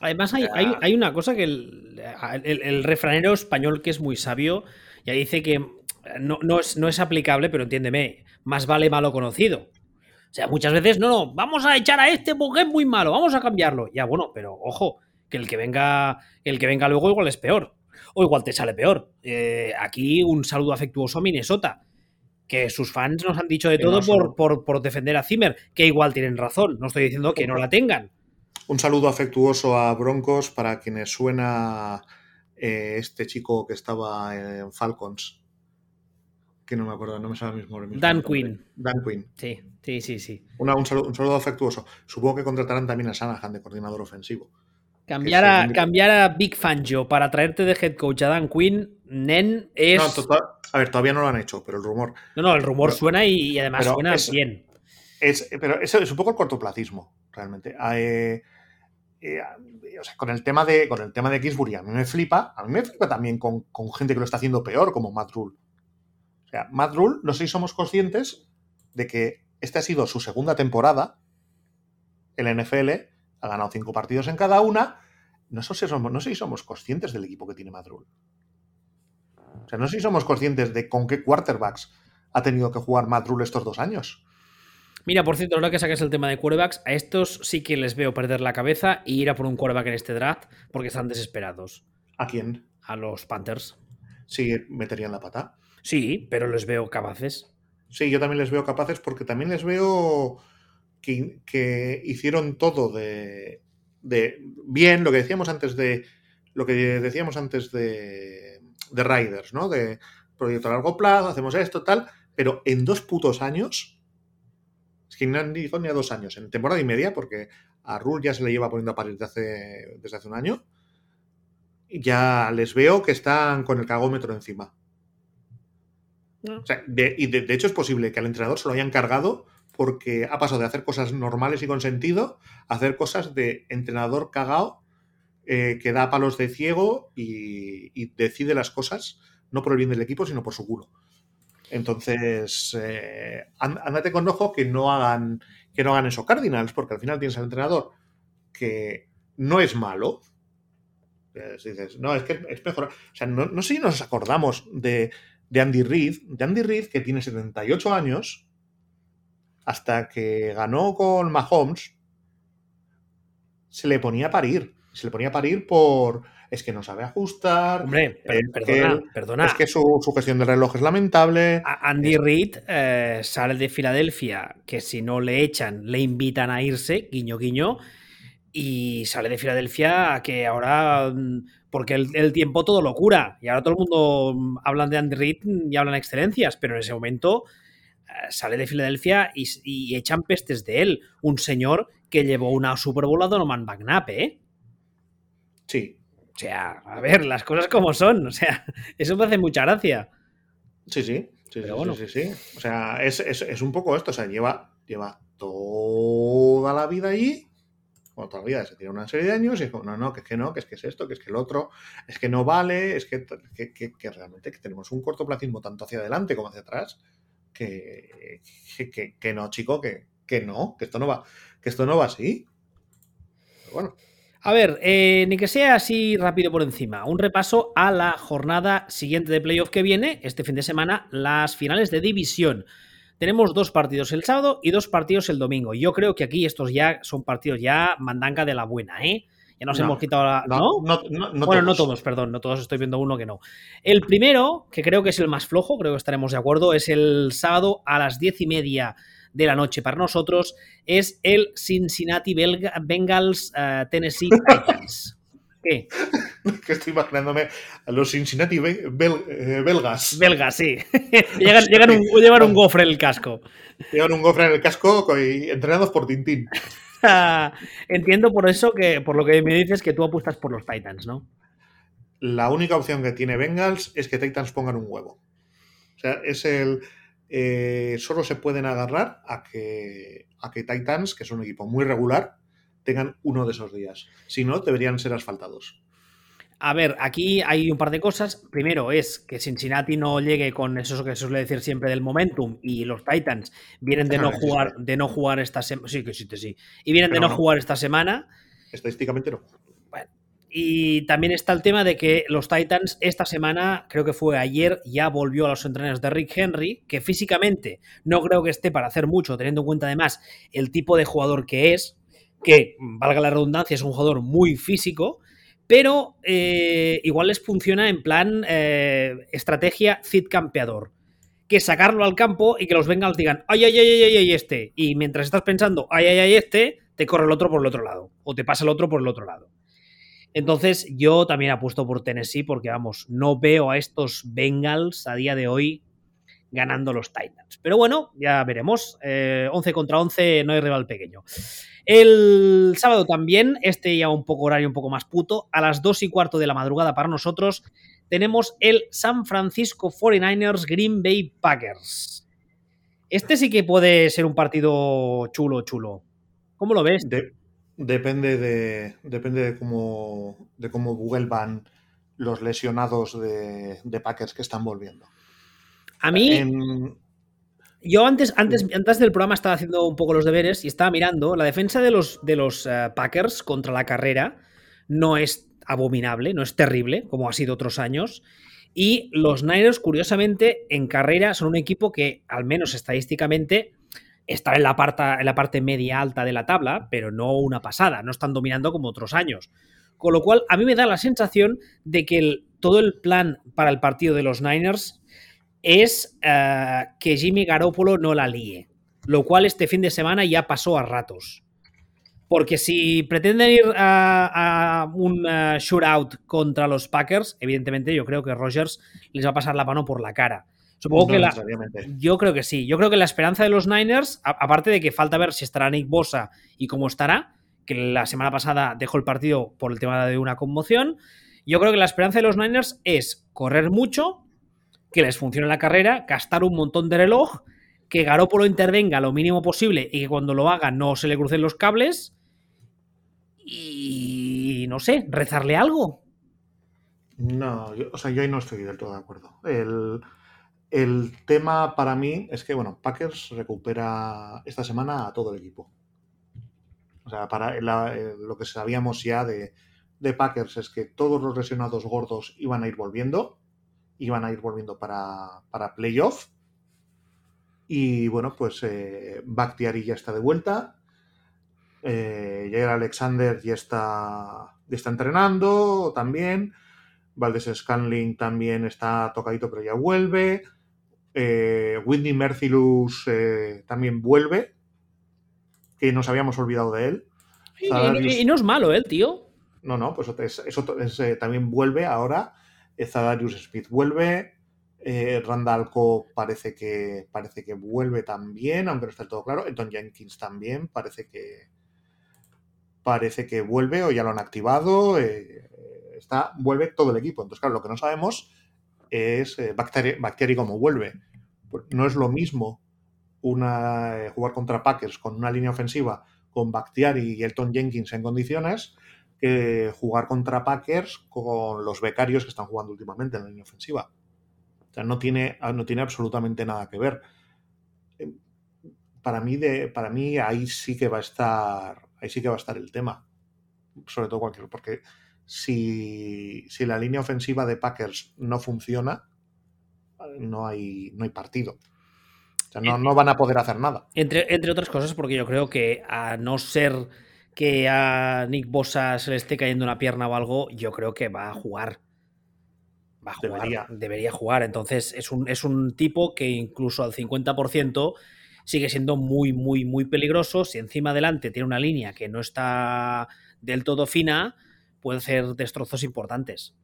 Además, hay, hay, hay, una cosa que el, el, el, refranero español que es muy sabio, ya dice que no, no, es, no es aplicable, pero entiéndeme, más vale malo conocido. O sea, muchas veces, no, no, vamos a echar a este porque es muy malo, vamos a cambiarlo. Ya, bueno, pero ojo, que el que venga, el que venga luego igual es peor. O igual te sale peor. Eh, aquí un saludo afectuoso a Minnesota. Que sus fans nos han dicho de todo por, por, por, defender a Zimmer, que igual tienen razón. No estoy diciendo que no la tengan. Un saludo afectuoso a Broncos para quienes suena eh, este chico que estaba en Falcons que no me acuerdo, no me sale el mismo. Dan Quinn. Dan Quinn. Sí, sí, sí, sí. un, saludo, afectuoso. Supongo que contratarán también a Sanahan de coordinador ofensivo. Cambiar a, cambiar a Big Fangio para traerte de head coach a Dan Quinn, Nen es. No, a ver, todavía no lo han hecho, pero el rumor. No, no, el rumor suena y, además suena bien. Es, pero es, es, un poco el cortoplacismo, realmente. Ah, eh, eh, o sea, con el tema de con el tema de Kingsbury, a mí me flipa. A mí me flipa también con, con gente que lo está haciendo peor, como Matt Rule. Sea, Matt Rule, no sé si somos conscientes de que esta ha sido su segunda temporada en la NFL, ha ganado cinco partidos en cada una. No sé si somos, no sé si somos conscientes del equipo que tiene Matt Rule. O sea, no sé si somos conscientes de con qué quarterbacks ha tenido que jugar Matt Rule estos dos años. Mira, por cierto, ahora que saques el tema de quarterbacks, a estos sí que les veo perder la cabeza y ir a por un quarterback en este draft porque están desesperados. ¿A quién? A los Panthers. Sí, meterían la pata. Sí, pero les veo capaces. Sí, yo también les veo capaces porque también les veo que, hicieron todo de, bien, lo que decíamos antes de lo que decíamos antes de, de Riders, ¿no? De proyecto a largo plazo, hacemos esto, tal, pero en dos putos años, es que no han ni a dos años, en temporada y media, porque a Rule ya se le lleva poniendo a parir desde desde hace un año, ya les veo que están con el cagómetro encima y de, hecho es posible que al entrenador se lo hayan cargado porque ha pasado de hacer cosas normales y con sentido a hacer cosas de entrenador cagao eh, que da palos de ciego y, decide las cosas no por el bien del equipo, sino por su culo. Entonces, eh, ándate con ojo que no hagan que no hagan eso Cardinals, porque al final tienes al entrenador que no es malo. dices, no, es que es mejor. O sea, no sé si nos acordamos de, de Andy Reid, de Andy Reid que tiene 78 años, hasta que ganó con Mahomes, se le ponía a parir. Se le ponía a parir por. Es que no sabe ajustar. Hombre, perdona, perdona. Es que su, gestión del reloj es lamentable. Andy Reid eh, sale de Filadelfia, que si no le echan, le invitan a irse, guiño, guiño. Y sale de Filadelfia que ahora mm, porque el, tiempo todo lo cura. Y ahora todo el mundo mm, hablan de Andy Reid y hablan excelencias, pero en ese momento eh, sale de Filadelfia y, echan pestes de él. Un señor que llevó una Super Bowl a Donovan McNabb, ¿eh? Sí. O sea, a ver, las cosas como son. O sea, <laughs> eso me hace mucha gracia. Sí, sí. Sí, sí, sí, O sea, es, es, un poco esto. O sea, lleva, lleva toda la vida allí bueno, todavía se tiene una serie de años y es como, no, no, que es que no, que es que es esto, que es que el otro, es que no vale, es que, que, realmente que tenemos un cortoplacismo tanto hacia adelante como hacia atrás, que, que, no, chico, que, que no, que esto no va, que esto no va así. bueno. A ver, eh, ni que sea así rápido por encima. Un repaso a la jornada siguiente de playoff que viene, este fin de semana, las finales de división. Tenemos dos partidos el sábado y dos partidos el domingo. Yo creo que aquí estos ya son partidos ya mandanga de la buena, ¿eh? Ya nos hemos quitado la. ¿No? bueno, no todos, perdón, no todos estoy viendo uno que no. El primero, que creo que es el más flojo, creo que estaremos de acuerdo, es el sábado a las diez y media de la noche para nosotros, es el Cincinnati Bengals uh, Tennessee <laughs> Titans. ¿Qué? <laughs> que estoy imaginándome a los Cincinnati eh, belgas. Belgas, sí. <laughs> llegan, un, un, gofre en el casco. Llegan un gofre en el casco y entrenados por Tintín. <laughs> Entiendo por eso que, por lo que me dices, que tú apuestas por los Titans, ¿no? La única opción que tiene Bengals es que Titans pongan un huevo. O sea, es el. Eh, solo se pueden agarrar a que, a que Titans, que es un equipo muy regular, tengan uno de esos días. Si no, deberían ser asfaltados. A ver, aquí hay un par de cosas. Primero es que Cincinnati no llegue con eso que se suele decir siempre del momentum y los Titans vienen de no jugar, de no jugar esta semana. Sí, que sí, que sí. Y vienen de no, jugar esta semana. Estadísticamente no. Bueno. Y también está el tema de que los Titans esta semana, creo que fue ayer, ya volvió a los entrenamientos de Rick Henry, que físicamente no creo que esté para hacer mucho, teniendo en cuenta además el tipo de jugador que es, que, valga la redundancia, es un jugador muy físico pero eh, igual les funciona en plan eh, estrategia Cid campeador. Que sacarlo al campo y que los Bengals digan, ay, ay, ay, ay, ay, este. Y mientras estás pensando, ay, ay, ay, este, te corre el otro por el otro lado. O te pasa el otro por el otro lado. Entonces, yo también apuesto por Tennessee porque, vamos, no veo a estos Bengals a día de hoy ganando los Titans. Pero bueno, ya veremos. 11 eh, contra 11 no hay rival pequeño. El sábado también, este ya un poco horario un poco más puto, a las 2 y cuarto de la madrugada para nosotros, tenemos el San Francisco 49ers Green Bay Packers. Este sí que puede ser un partido chulo, chulo. ¿Cómo lo ves? depende de, depende de cómo, de cómo vuelvan los lesionados de, de Packers que están volviendo. A mí, yo antes, antes, antes del programa estaba haciendo un poco los deberes y estaba mirando. La defensa de los, de los eh, Packers contra la carrera no es abominable, no es terrible, como ha sido otros años. Y los Niners, curiosamente, en carrera son un equipo que, al menos estadísticamente, está en la, parte, en la parte media alta de la tabla, pero no una pasada, no están dominando como otros años. Con lo cual, a mí me da la sensación de que todo el plan para el partido de los Niners es eh, que Jimmy Garoppolo no la líe, lo cual este fin de semana ya pasó a ratos. Porque si pretenden ir a, un uh, shootout contra los Packers, evidentemente yo creo que Rogers les va a pasar la mano por la cara. Supongo que la, yo creo que sí. Yo creo que la esperanza de los Niners, aparte de que falta ver si estará Nick Bosa y cómo estará, que la semana pasada dejó el partido por el tema de una conmoción, yo creo que la esperanza de los Niners es correr mucho, que les funcione la carrera, gastar un montón de reloj, que Garópolo intervenga lo mínimo posible y que cuando lo haga no se le crucen los cables y no sé, rezarle algo. No, o sea, yo ahí no estoy del todo de acuerdo. El, tema para mí es que, bueno, Packers recupera esta semana a todo el equipo. O sea, para eh, lo que sabíamos ya de, de Packers es que todos los lesionados gordos iban a ir volviendo iban a ir volviendo para, para playoff. Y bueno, pues eh, Bakhtiari ya está de vuelta. Eh, Jair Alexander ya está, ya está entrenando también. Valdés Scanling también está tocadito, pero ya vuelve. Eh, Whitney Mercilus eh, también vuelve. Que nos habíamos olvidado de él. Y, no es malo, ¿eh, tío? No, no, pues eso, también vuelve ahora. Zadarius Smith vuelve. Eh, Randall parece que, parece que vuelve también, aunque no está todo claro. Elton Jenkins también parece que parece que vuelve o ya lo han activado. Eh, está, vuelve todo el equipo. Entonces, claro, lo que no sabemos es eh, Bacteri, cómo vuelve. Pues no es lo mismo una, eh, jugar contra Packers con una línea ofensiva con Bactiari y Elton Jenkins en condiciones que jugar contra Packers con los becarios que están jugando últimamente en la línea ofensiva. O sea, no tiene, no tiene absolutamente nada que ver. Eh, para mí, de, para mí ahí sí que va a estar. Ahí sí que va a estar el tema. Sobre todo cualquier. Porque si, si la línea ofensiva de Packers no funciona, no hay, no hay partido. O sea, no, no van a poder hacer nada. Entre, entre otras cosas, porque yo creo que a no ser que a Nick Bosa se le esté cayendo una pierna o algo, yo creo que va a jugar. Va a jugar. Debería, jugar. Entonces, es un, es un tipo que incluso al 50% sigue siendo muy, muy, muy peligroso. Si encima adelante tiene una línea que no está del todo fina, puede ser destrozos importantes.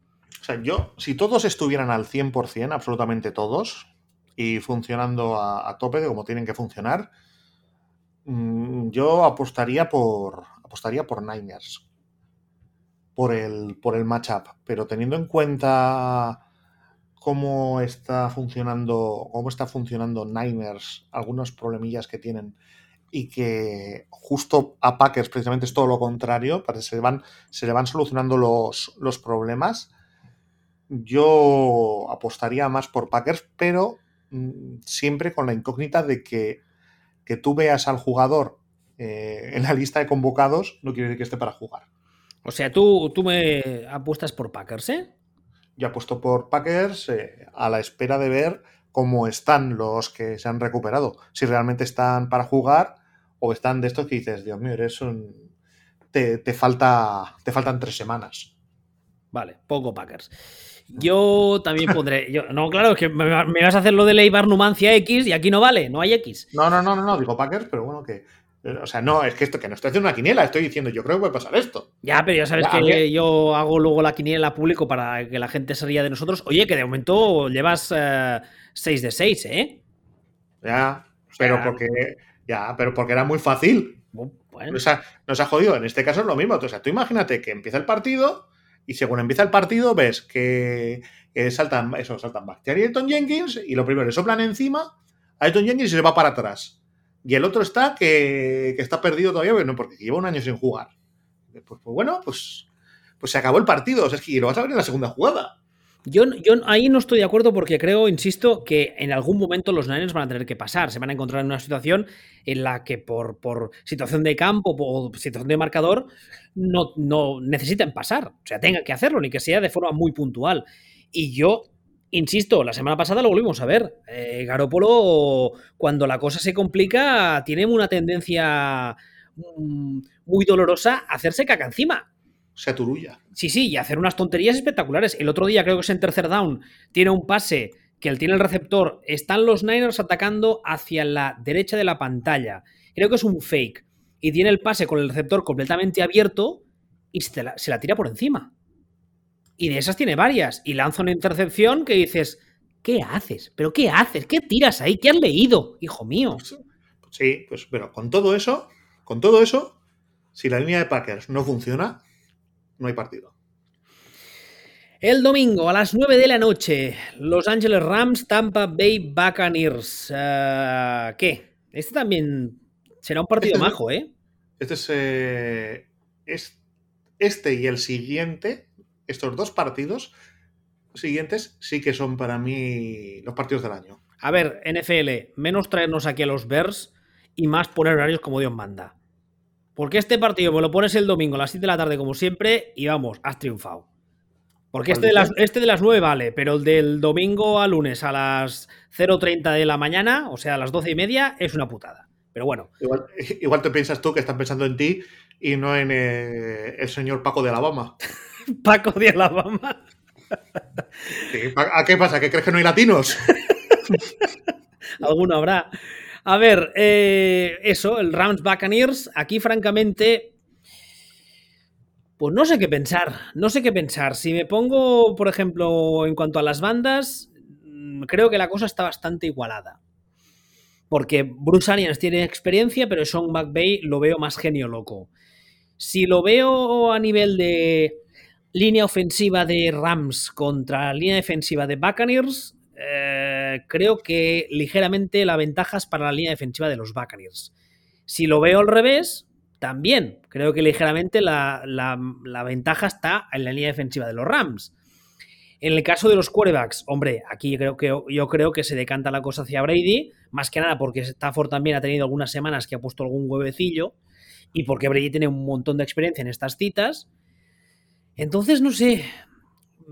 O sea, yo, si todos estuvieran al 100%, absolutamente todos, y funcionando a, a tope de como tienen que funcionar, mm, yo apostaría por, apostaría por Niners. Por el, por el matchup. Pero teniendo en cuenta cómo está funcionando, cómo está funcionando Niners, algunos problemillas que tienen, y que justo a Packers precisamente es todo lo contrario, para que se, van, se le van solucionando los, los problemas. Yo apostaría más por Packers, pero mm, siempre con la incógnita de que, que tú veas al jugador eh, en la lista de convocados no quiere decir que esté para jugar. O sea, tú, tú me apuestas por Packers, ¿eh? Yo apuesto por Packers eh, a la espera de ver cómo están los que se han recuperado. Si realmente están para jugar o están de estos que dices, Dios mío, eres un... Te, falta, te faltan tres semanas. Vale, poco Packers. Yo también pondré. no, claro, es que me, vas a hacer lo de Leibar Numancia X y aquí no vale, no hay X. No, no, no, no, no, digo Packers, pero bueno, que o sea, no, es que esto que no estoy haciendo una quiniela, estoy diciendo, yo creo que puede pasar esto. Ya, pero ya sabes que yo hago luego la quiniela público para que la gente se ría de nosotros. Oye, que de momento llevas 6 eh, de 6, ¿eh? Ya, pero porque. Ya, pero porque era muy fácil. Bueno. Nos, ha, nos ha jodido. En este caso es lo mismo. O sea, tú imagínate que empieza el partido y según empieza el partido ves que, saltan, eso, saltan Bacteria y Elton Jenkins y lo primero le soplan encima a Elton Jenkins y se va para atrás. Y el otro está que, está perdido todavía, bueno, porque lleva un año sin jugar. Pues, pues, bueno, pues, pues se acabó el partido. O sea, es que lo vas a ver en la segunda jugada. Yo, yo, ahí no estoy de acuerdo porque creo, insisto, que en algún momento los Niners van a tener que pasar. Se van a encontrar en una situación en la que por, por situación de campo o situación de marcador no, no necesiten pasar. O sea, tengan que hacerlo, ni que sea de forma muy puntual. Y yo Insisto, la semana pasada lo volvimos a ver. Eh, Garópolo, cuando la cosa se complica, tiene una tendencia mm, muy dolorosa a hacerse caca encima. Se aturulla. Sí, sí, y hacer unas tonterías espectaculares. El otro día, creo que es en tercer down, tiene un pase que él tiene el receptor. Están los Niners atacando hacia la derecha de la pantalla. Creo que es un fake. Y tiene el pase con el receptor completamente abierto y se la, se la tira por encima. Y de esas tiene varias. Y lanza una intercepción que dices, ¿qué haces? ¿Pero qué haces? ¿Qué tiras ahí? ¿Qué has leído, hijo mío? Sí, pues pero con todo eso, con todo eso, si la línea de Packers no funciona, no hay partido. El domingo a las 9 de la noche, Los Angeles Rams, Tampa Bay Buccaneers. Eh, ¿Qué? Este también será un partido este majo, ¿eh? Este es, eh, es, Este y el siguiente estos dos partidos siguientes sí que son para mí los partidos del año. A ver, NFL, menos traernos aquí a los Bears y más poner horarios como Dios manda. Porque este partido me lo pones el domingo a las 7 de la tarde como siempre y vamos, has triunfado. Porque este de, las, este de las 9 vale, pero el del domingo a lunes a las 0.30 de la mañana, o sea, a las 12 y media, es una putada. Pero bueno. <laughs> Igual, te piensas tú que están pensando en ti y no en eh, el señor Paco de Alabama. <laughs> <laughs> Paco de Alabama. ¿A qué pasa? ¿Que crees que no hay latinos? <laughs> Alguno habrá. A ver, eh, eso, el Rams Buccaneers, aquí francamente, pues no sé qué pensar, no sé qué pensar. Si me pongo, por ejemplo, en cuanto a las bandas, mm, creo que la cosa está bastante igualada. Porque Bruce Arians tiene experiencia, pero Sean McVay lo veo más genio loco. Si lo veo a nivel de línea ofensiva de Rams contra línea defensiva de Buccaneers, eh, creo que ligeramente la ventaja es para la línea defensiva de los Buccaneers. Si lo veo al revés, también creo que ligeramente la, ventaja está en la línea defensiva de los Rams. En el caso de los quarterbacks, hombre, aquí creo que yo creo que se decanta la cosa hacia Brady, más que nada porque Stafford también ha tenido algunas semanas que ha puesto algún huevecillo y porque Brady tiene un montón de experiencia en estas citas. Entonces, no sé.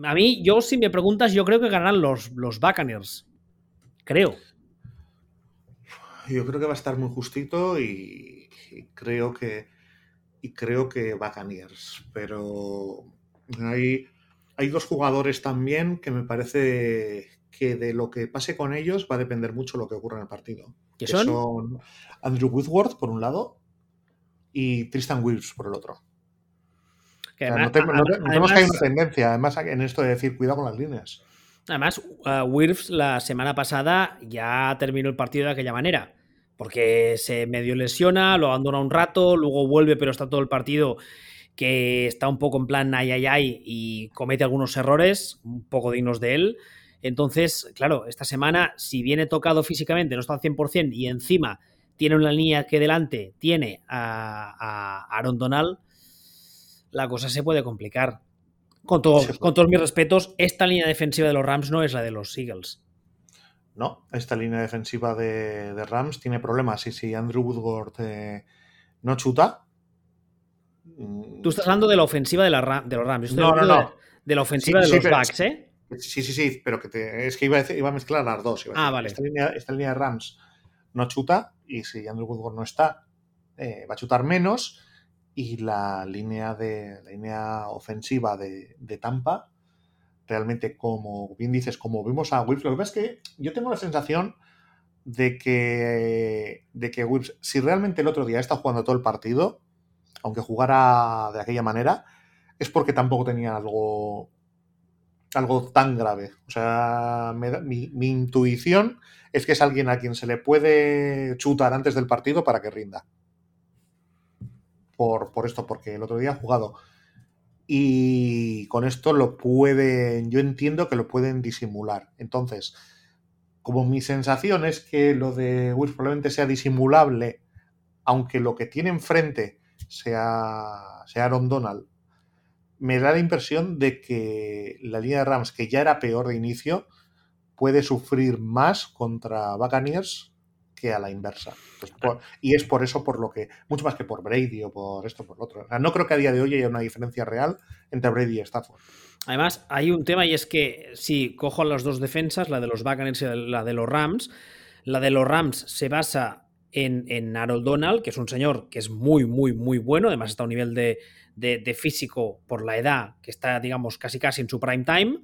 A mí, yo, si me preguntas, yo creo que ganarán los, los Buccaneers. Creo. Yo creo que va a estar muy justito y, creo que. Y creo que Buccaneers. Pero hay, hay dos jugadores también que me parece que de lo que pase con ellos va a depender mucho lo que ocurra en el partido. ¿Qué son? son Andrew Whitworth, por un lado, y Tristan Wills, por el otro no, tenemos que hay una tendencia, además, en esto de decir cuidado con las líneas. Además, uh, Wirfs la semana pasada ya terminó el partido de aquella manera, porque se medio lesiona, lo abandona un rato, luego vuelve, pero está todo el partido que está un poco en plan ay, ay, ay y comete algunos errores un poco dignos de él. Entonces, claro, esta semana, si viene tocado físicamente, no está al 100% y encima tiene una línea que delante tiene a, Aaron Donald, la cosa se puede complicar. Con, con todos mis respetos, esta línea defensiva de los Rams no es la de los Eagles. No, esta línea defensiva de, Rams tiene problemas. Y si Andrew Woodward eh, no chuta. Tú estás hablando de la ofensiva de, la, de los Rams. no, no, no. De, la ofensiva de los Bucks, ¿eh? Sí, sí, sí, pero que es que iba a, iba a mezclar las dos. ah, vale. Esta línea, esta línea, de Rams no chuta y si Andrew Woodward no está, eh, va a chutar menos. Y la línea, de, la línea ofensiva de, Tampa realmente, como bien dices, como vimos a Wilps, lo que pasa es que yo tengo la sensación de que, de que Wilps, si realmente el otro día está jugando todo el partido, aunque jugara de aquella manera, es porque tampoco tenía algo, algo tan grave. O sea, mi, mi, intuición es que es alguien a quien se le puede chutar antes del partido para que rinda. Por, esto, porque el otro día ha jugado y con esto lo pueden, yo entiendo que lo pueden disimular. Entonces, como mi sensación es que lo de Wills probablemente sea disimulable, aunque lo que tiene enfrente sea, sea Aaron Donald, me da la impresión de que la línea de Rams, que ya era peor de inicio, puede sufrir más contra Buccaneers que a la inversa. Pues y es por eso por lo que, mucho más que por Brady o por esto, por lo otro. no creo que a día de hoy haya una diferencia real entre Brady y Stafford. Además, hay un tema y es que si cojo las dos defensas, la de los Buccaneers y la de los Rams, la de los Rams se basa en, en Harold Donald, que es un señor que es muy, muy, muy bueno, además está a un nivel de, de, físico por la edad que está, digamos, casi casi en su prime time.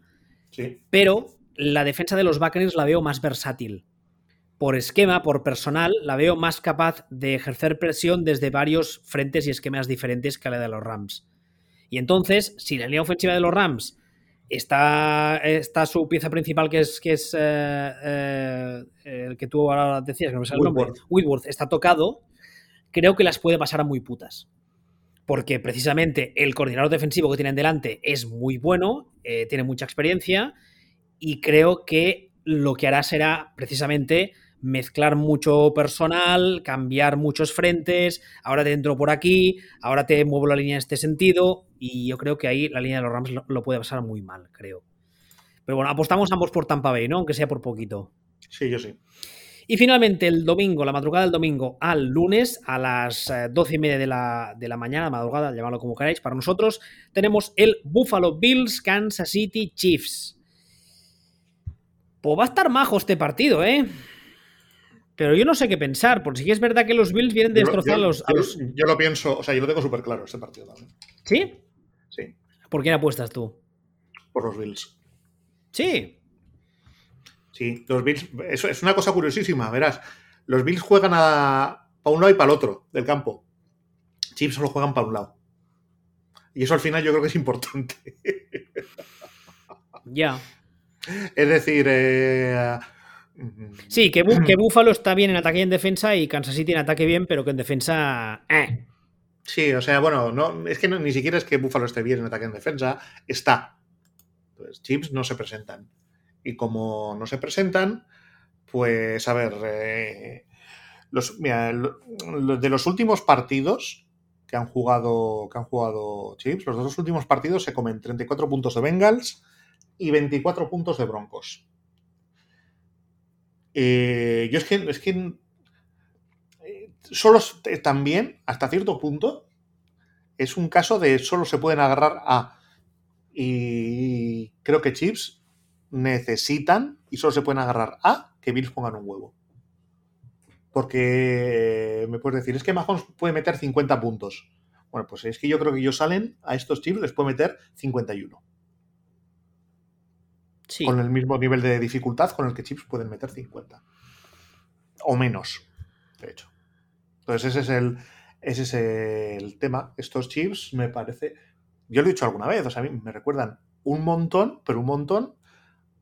Sí. Pero la defensa de los Buccaneers la veo más versátil por esquema, por personal, la veo más capaz de ejercer presión desde varios frentes y esquemas diferentes que la de los Rams. Y entonces, si la línea ofensiva de los Rams está, está su pieza principal, que es, que es eh, eh, el que tú ahora decías, que no me sale el nombre, Whitworth, está tocado, creo que las puede pasar a muy putas. Porque precisamente el coordinador defensivo que tienen delante es muy bueno, eh, tiene mucha experiencia y creo que lo que hará será precisamente mezclar mucho personal, cambiar muchos frentes, ahora te entro por aquí, ahora te muevo la línea en este sentido, y yo creo que ahí la línea de los Rams lo, puede pasar muy mal, creo. Pero bueno, apostamos ambos por Tampa Bay, ¿no? Aunque sea por poquito. Sí, yo sí. Y finalmente el domingo, la madrugada del domingo al lunes, a las eh, doce y media de la, de la mañana, madrugada, llamadlo como queráis, para nosotros, tenemos el Buffalo Bills Kansas City Chiefs. Pues va a estar majo este partido, ¿eh? Pero yo no sé qué pensar, porque sí que es verdad que los Bills vienen de destrozar a los, yo, lo pienso, o sea, yo lo tengo súper claro este partido también. ¿Sí? Sí. ¿Por quién apuestas tú? Por los Bills. Sí. Sí, los Bills. Eso es una cosa curiosísima, verás. Los Bills juegan a, para un lado y para el otro del campo. Chips solo juegan para un lado. Y eso al final yo creo que es importante. Ya. <laughs> Es decir, eh, Sí, que, que <clears throat> Búfalo está bien en ataque y en defensa y Kansas City en ataque bien, pero que en defensa. Eh. Sí, o sea, bueno, no, es que ni siquiera es que Búfalo esté bien en ataque y en defensa, está. Entonces, Chips no se presentan. Y como no se presentan, pues a ver, eh, los, mira, de los últimos partidos que han jugado que han jugado Chips, los dos últimos partidos se comen 34 puntos de Bengals y 24 puntos de Broncos. Eh, yo es que, es que eh, solo también, hasta cierto punto, es un caso de solo se pueden agarrar a. Y creo que Chips necesitan y solo se pueden agarrar a que Bills pongan un huevo. Porque me puedes decir, es que Mahomes puede meter 50 puntos. Bueno, pues es que yo creo que ellos salen a estos Chips les puede meter 51. Con el mismo nivel de dificultad con el que chips pueden meter 50. O menos, de hecho. Entonces ese es el, ese es el tema. Estos chips me parece... Yo lo he dicho alguna vez, o sea, a mí me recuerdan un montón, pero un montón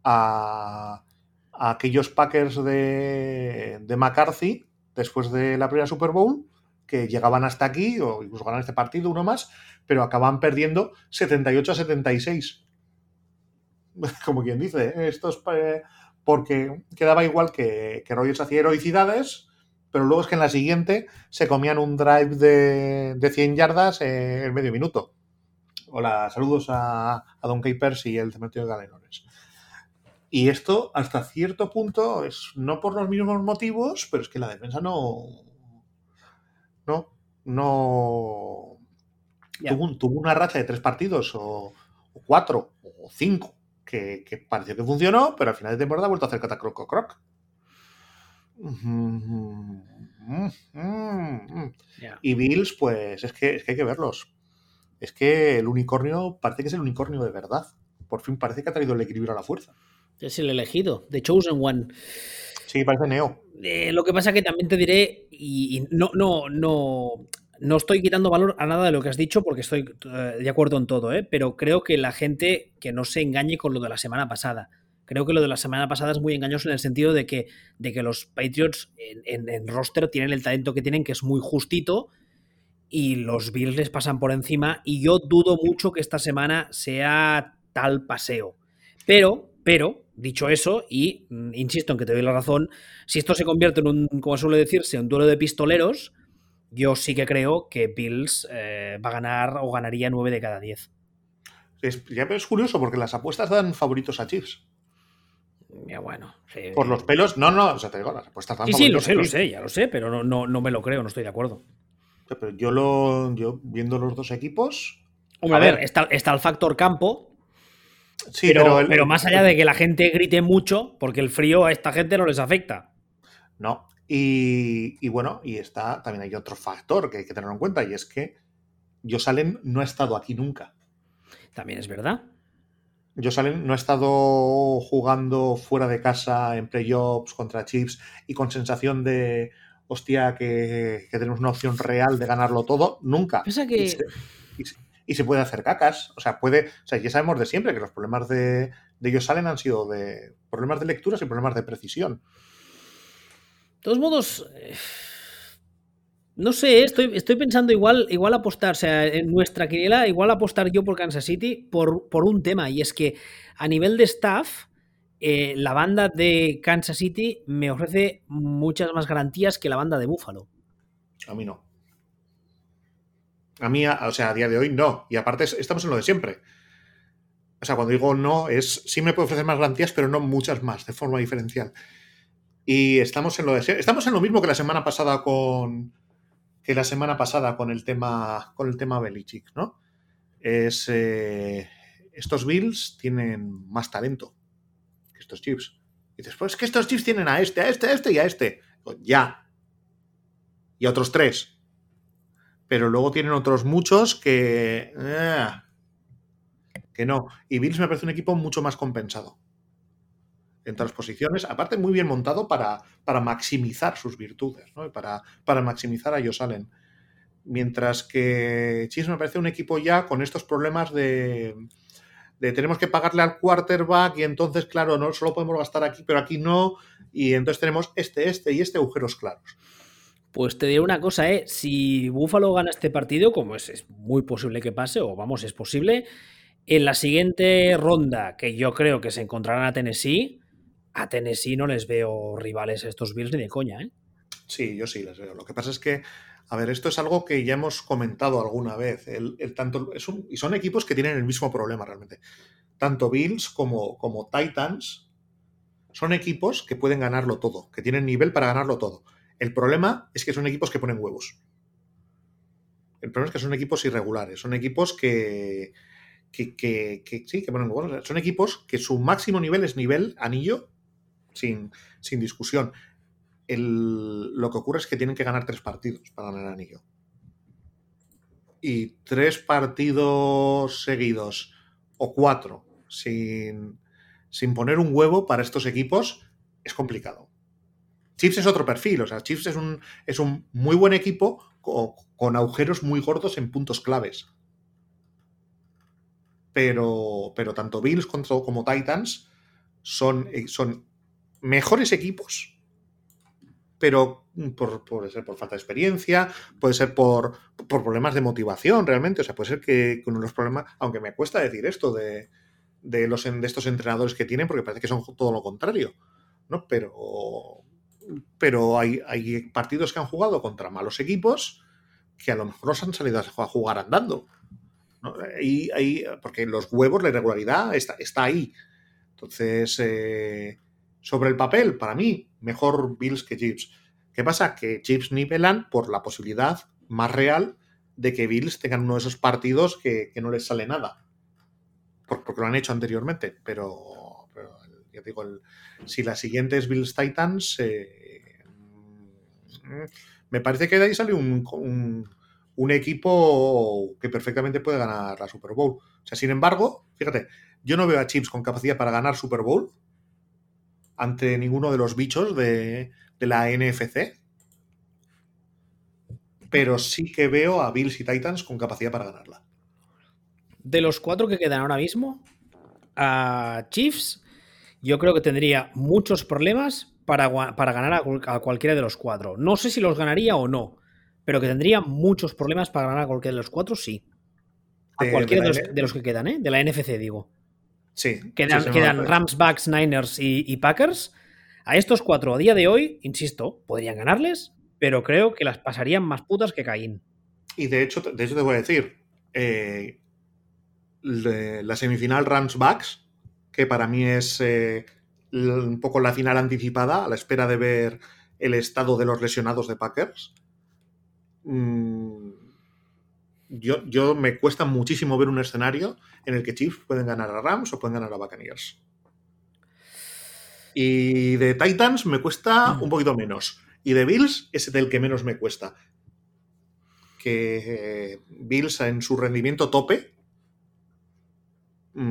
a, aquellos Packers de, de McCarthy después de la primera Super Bowl que llegaban hasta aquí o incluso ganan este partido, uno más, pero acaban perdiendo 78 a 76 <laughs> como quien dice, esto es porque quedaba igual que, que Rogers hacía heroicidades, pero luego es que en la siguiente se comían un drive de, de 100 yardas en medio minuto. Hola, saludos a, a Don Capers y el cementerio de Galenones. Y esto, hasta cierto punto, es no por los mismos motivos, pero es que la defensa no. No. No. Tuvo, una racha de tres partidos, o, cuatro, o cinco, que, pareció que funcionó, pero al final de temporada ha vuelto a hacer catacroc croc. Y Bills, pues es que, es que hay que verlos. Es que el unicornio parece que es el unicornio de verdad. Por fin parece que ha traído el equilibrio a la fuerza. Es el elegido, The Chosen One. Sí, parece Neo. Eh, lo que pasa que también te diré, y, no, no, no, no estoy quitando valor a nada de lo que has dicho porque estoy eh, de acuerdo en todo, ¿eh? pero creo que la gente que no se engañe con lo de la semana pasada. Creo que lo de la semana pasada es muy engañoso en el sentido de que, de que los Patriots en, roster tienen el talento que tienen, que es muy justito, y los Bills les pasan por encima, y yo dudo mucho que esta semana sea tal paseo. Pero, pero, dicho eso, y mm, insisto en que te doy la razón, si esto se convierte en un, como suele decirse, un duelo de pistoleros, yo sí que creo que Bills eh, va a ganar o ganaría 9 de cada 10. Es, ya es curioso porque las apuestas dan favoritos a Chiefs. Ya bueno. Por los pelos, no, no, o sea, te digo, las apuestas dan Sí, sí, lo sé, lo sé, ya lo sé, pero no, no, no me lo creo, no estoy de acuerdo. Pero yo lo, yo viendo los dos equipos. Hombre, a, ver, está, está, el factor campo. Sí, pero, pero, más allá de que la gente grite mucho, porque el frío a esta gente no les afecta. No, y, bueno, y está, también hay otro factor que hay que tener en cuenta, y es que Josalen no ha estado aquí nunca. También es verdad. Josalen no ha estado jugando fuera de casa en playoffs contra Chips y con sensación de, hostia, que, tenemos una opción real de ganarlo todo, nunca. que... Y, se, puede hacer cacas. O sea, puede. O sea, ya sabemos de siempre que los problemas de, de ellos salen han sido de problemas de lecturas y problemas de precisión. Todos modos, eh, no sé, estoy, estoy pensando igual, igual apostar, o sea, en nuestra quiniela, igual apostar yo por Kansas City por, por un tema, y es que a nivel de staff, eh, la banda de Kansas City me ofrece muchas más garantías que la banda de Buffalo. A mí no. A mí, o sea, a día de hoy no. Y aparte estamos en lo de siempre. O sea, cuando digo no, es sí me puede ofrecer más garantías, pero no muchas más, de forma diferencial. Y estamos en lo estamos en lo mismo que la semana pasada con que la semana pasada con el tema con el tema Belichick, ¿no? Es eh, estos Bills tienen más talento que estos Chiefs. Y después que estos Chiefs tienen a este, a este, a este y a este. Ya. Y a otros tres. Pero luego tienen otros muchos que. Eh, que no. Y Bills me parece un equipo mucho más compensado en las posiciones, aparte muy bien montado para, para maximizar sus virtudes, ¿no? para, para maximizar a ellos salen. Mientras que Chiefs me parece un equipo ya con estos problemas de, de tenemos que pagarle al quarterback y entonces, claro, no solo podemos gastar aquí, pero aquí no, y entonces tenemos este, este y este agujeros claros. Pues te diré una cosa, ¿eh? si Buffalo gana este partido, como es, es muy posible que pase, o vamos, es posible, en la siguiente ronda, que yo creo que se encontrarán a Tennessee, a Tennessee no les veo rivales a estos Bills ni de coña, ¿eh? Sí, yo sí les veo. Lo que pasa es que, a ver, esto es algo que ya hemos comentado alguna vez. El, tanto, y son equipos que tienen el mismo problema realmente. Tanto Bills como, como Titans son equipos que pueden ganarlo todo, que tienen nivel para ganarlo todo. El problema es que son equipos que ponen huevos. El problema es que son equipos irregulares, son equipos que, que, que sí, que ponen huevos. Son equipos que su máximo nivel es nivel anillo sin, discusión. lo que ocurre es que tienen que ganar tres partidos para ganar el anillo. Y tres partidos seguidos o cuatro sin, sin poner un huevo para estos equipos es complicado. Chiefs es otro perfil, o sea, Chiefs es un, es un muy buen equipo con, con agujeros muy gordos en puntos claves. Pero, pero tanto Bills como Titans son, son mejores equipos, pero por, puede ser por falta de experiencia, puede ser por, problemas de motivación realmente, o sea, puede ser que uno de los problemas, aunque me cuesta decir esto de, los, de estos entrenadores que tienen, porque parece que son todo lo contrario, ¿no? Pero pero hay, hay partidos que han jugado contra malos equipos que a lo mejor los han salido a jugar andando. porque los huevos, la irregularidad está, está ahí. Entonces, eh, sobre el papel, para mí, mejor Bills que Chips. ¿Qué pasa? Que Chips nivelan por la posibilidad más real de que Bills tengan uno de esos partidos que, no les sale nada. Porque, lo han hecho anteriormente. Pero, ya digo, si la siguiente es Bills Titans, eh, me parece que de ahí sale un, un, equipo que perfectamente puede ganar la Super Bowl. O sea, sin embargo, fíjate, yo no veo a Chips con capacidad para ganar Super Bowl ante ninguno de los bichos de, de la NFC. Pero sí que veo a Bills y Titans con capacidad para ganarla. De los cuatro que quedan ahora mismo, a Chiefs, yo creo que tendría muchos problemas para, para ganar a, cualquiera de los cuatro. No sé si los ganaría o no, pero que tendría muchos problemas para ganar a cualquiera de los cuatro, sí. A cualquiera de, los, que quedan, ¿eh? De la NFC, digo. Sí. Quedan, quedan Rams, Bucks, Niners y, Packers. A estos cuatro, a día de hoy, insisto, podrían ganarles, pero creo que las pasarían más putas que Caín. Y de hecho, de hecho te voy a decir, eh, la semifinal Rams Bucks, que para mí es eh, un poco la final anticipada, a la espera de ver el estado de los lesionados de Packers. Mm, yo, yo, me cuesta muchísimo ver un escenario en el que Chiefs pueden ganar a Rams o pueden ganar a Buccaneers. Y de Titans me cuesta un poquito menos. Y de Bills es del que menos me cuesta. Que Bills en su rendimiento tope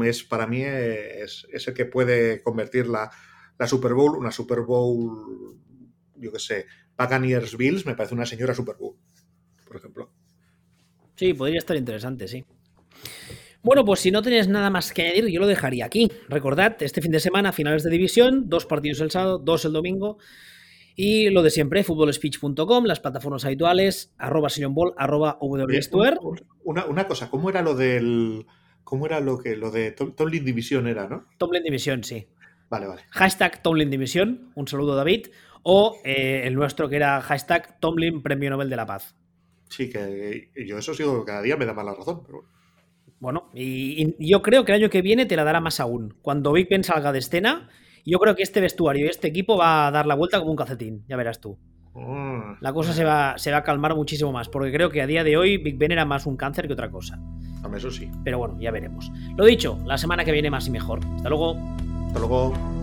es para mí es, el que puede convertir la, Super Bowl, una Super Bowl, yo qué sé, Buccaneers Bills, me parece una señora Super Bowl, por ejemplo. Sí, podría estar interesante, sí. Bueno, pues si no tenéis nada más que añadir, yo lo dejaría aquí. Recordad, este fin de semana, finales de división, dos partidos el sábado, dos el domingo. Y lo de siempre, futbolspeech.com, las plataformas habituales, arroba ball, arroba una, una cosa, ¿cómo era lo del ¿Cómo era lo que lo de Tomlin División era, no? Tomlin División, sí. Vale, vale. Hashtag Tomlin División, un saludo David. O eh, el nuestro que era hashtag Tomlin Premio Nobel de la Paz. Sí, que yo eso sigo cada día me da más la razón, pero bueno. y, yo creo que el año que viene te la dará más aún. Cuando Big Ben salga de escena, yo creo que este vestuario y este equipo va a dar la vuelta como un calcetín, ya verás tú. Ah. La cosa se va, se va a calmar muchísimo más, porque creo que a día de hoy Big Ben era más un cáncer que otra cosa. Eso sí. Pero bueno, ya veremos. Lo dicho, la semana que viene más y mejor. Hasta luego. Hasta luego.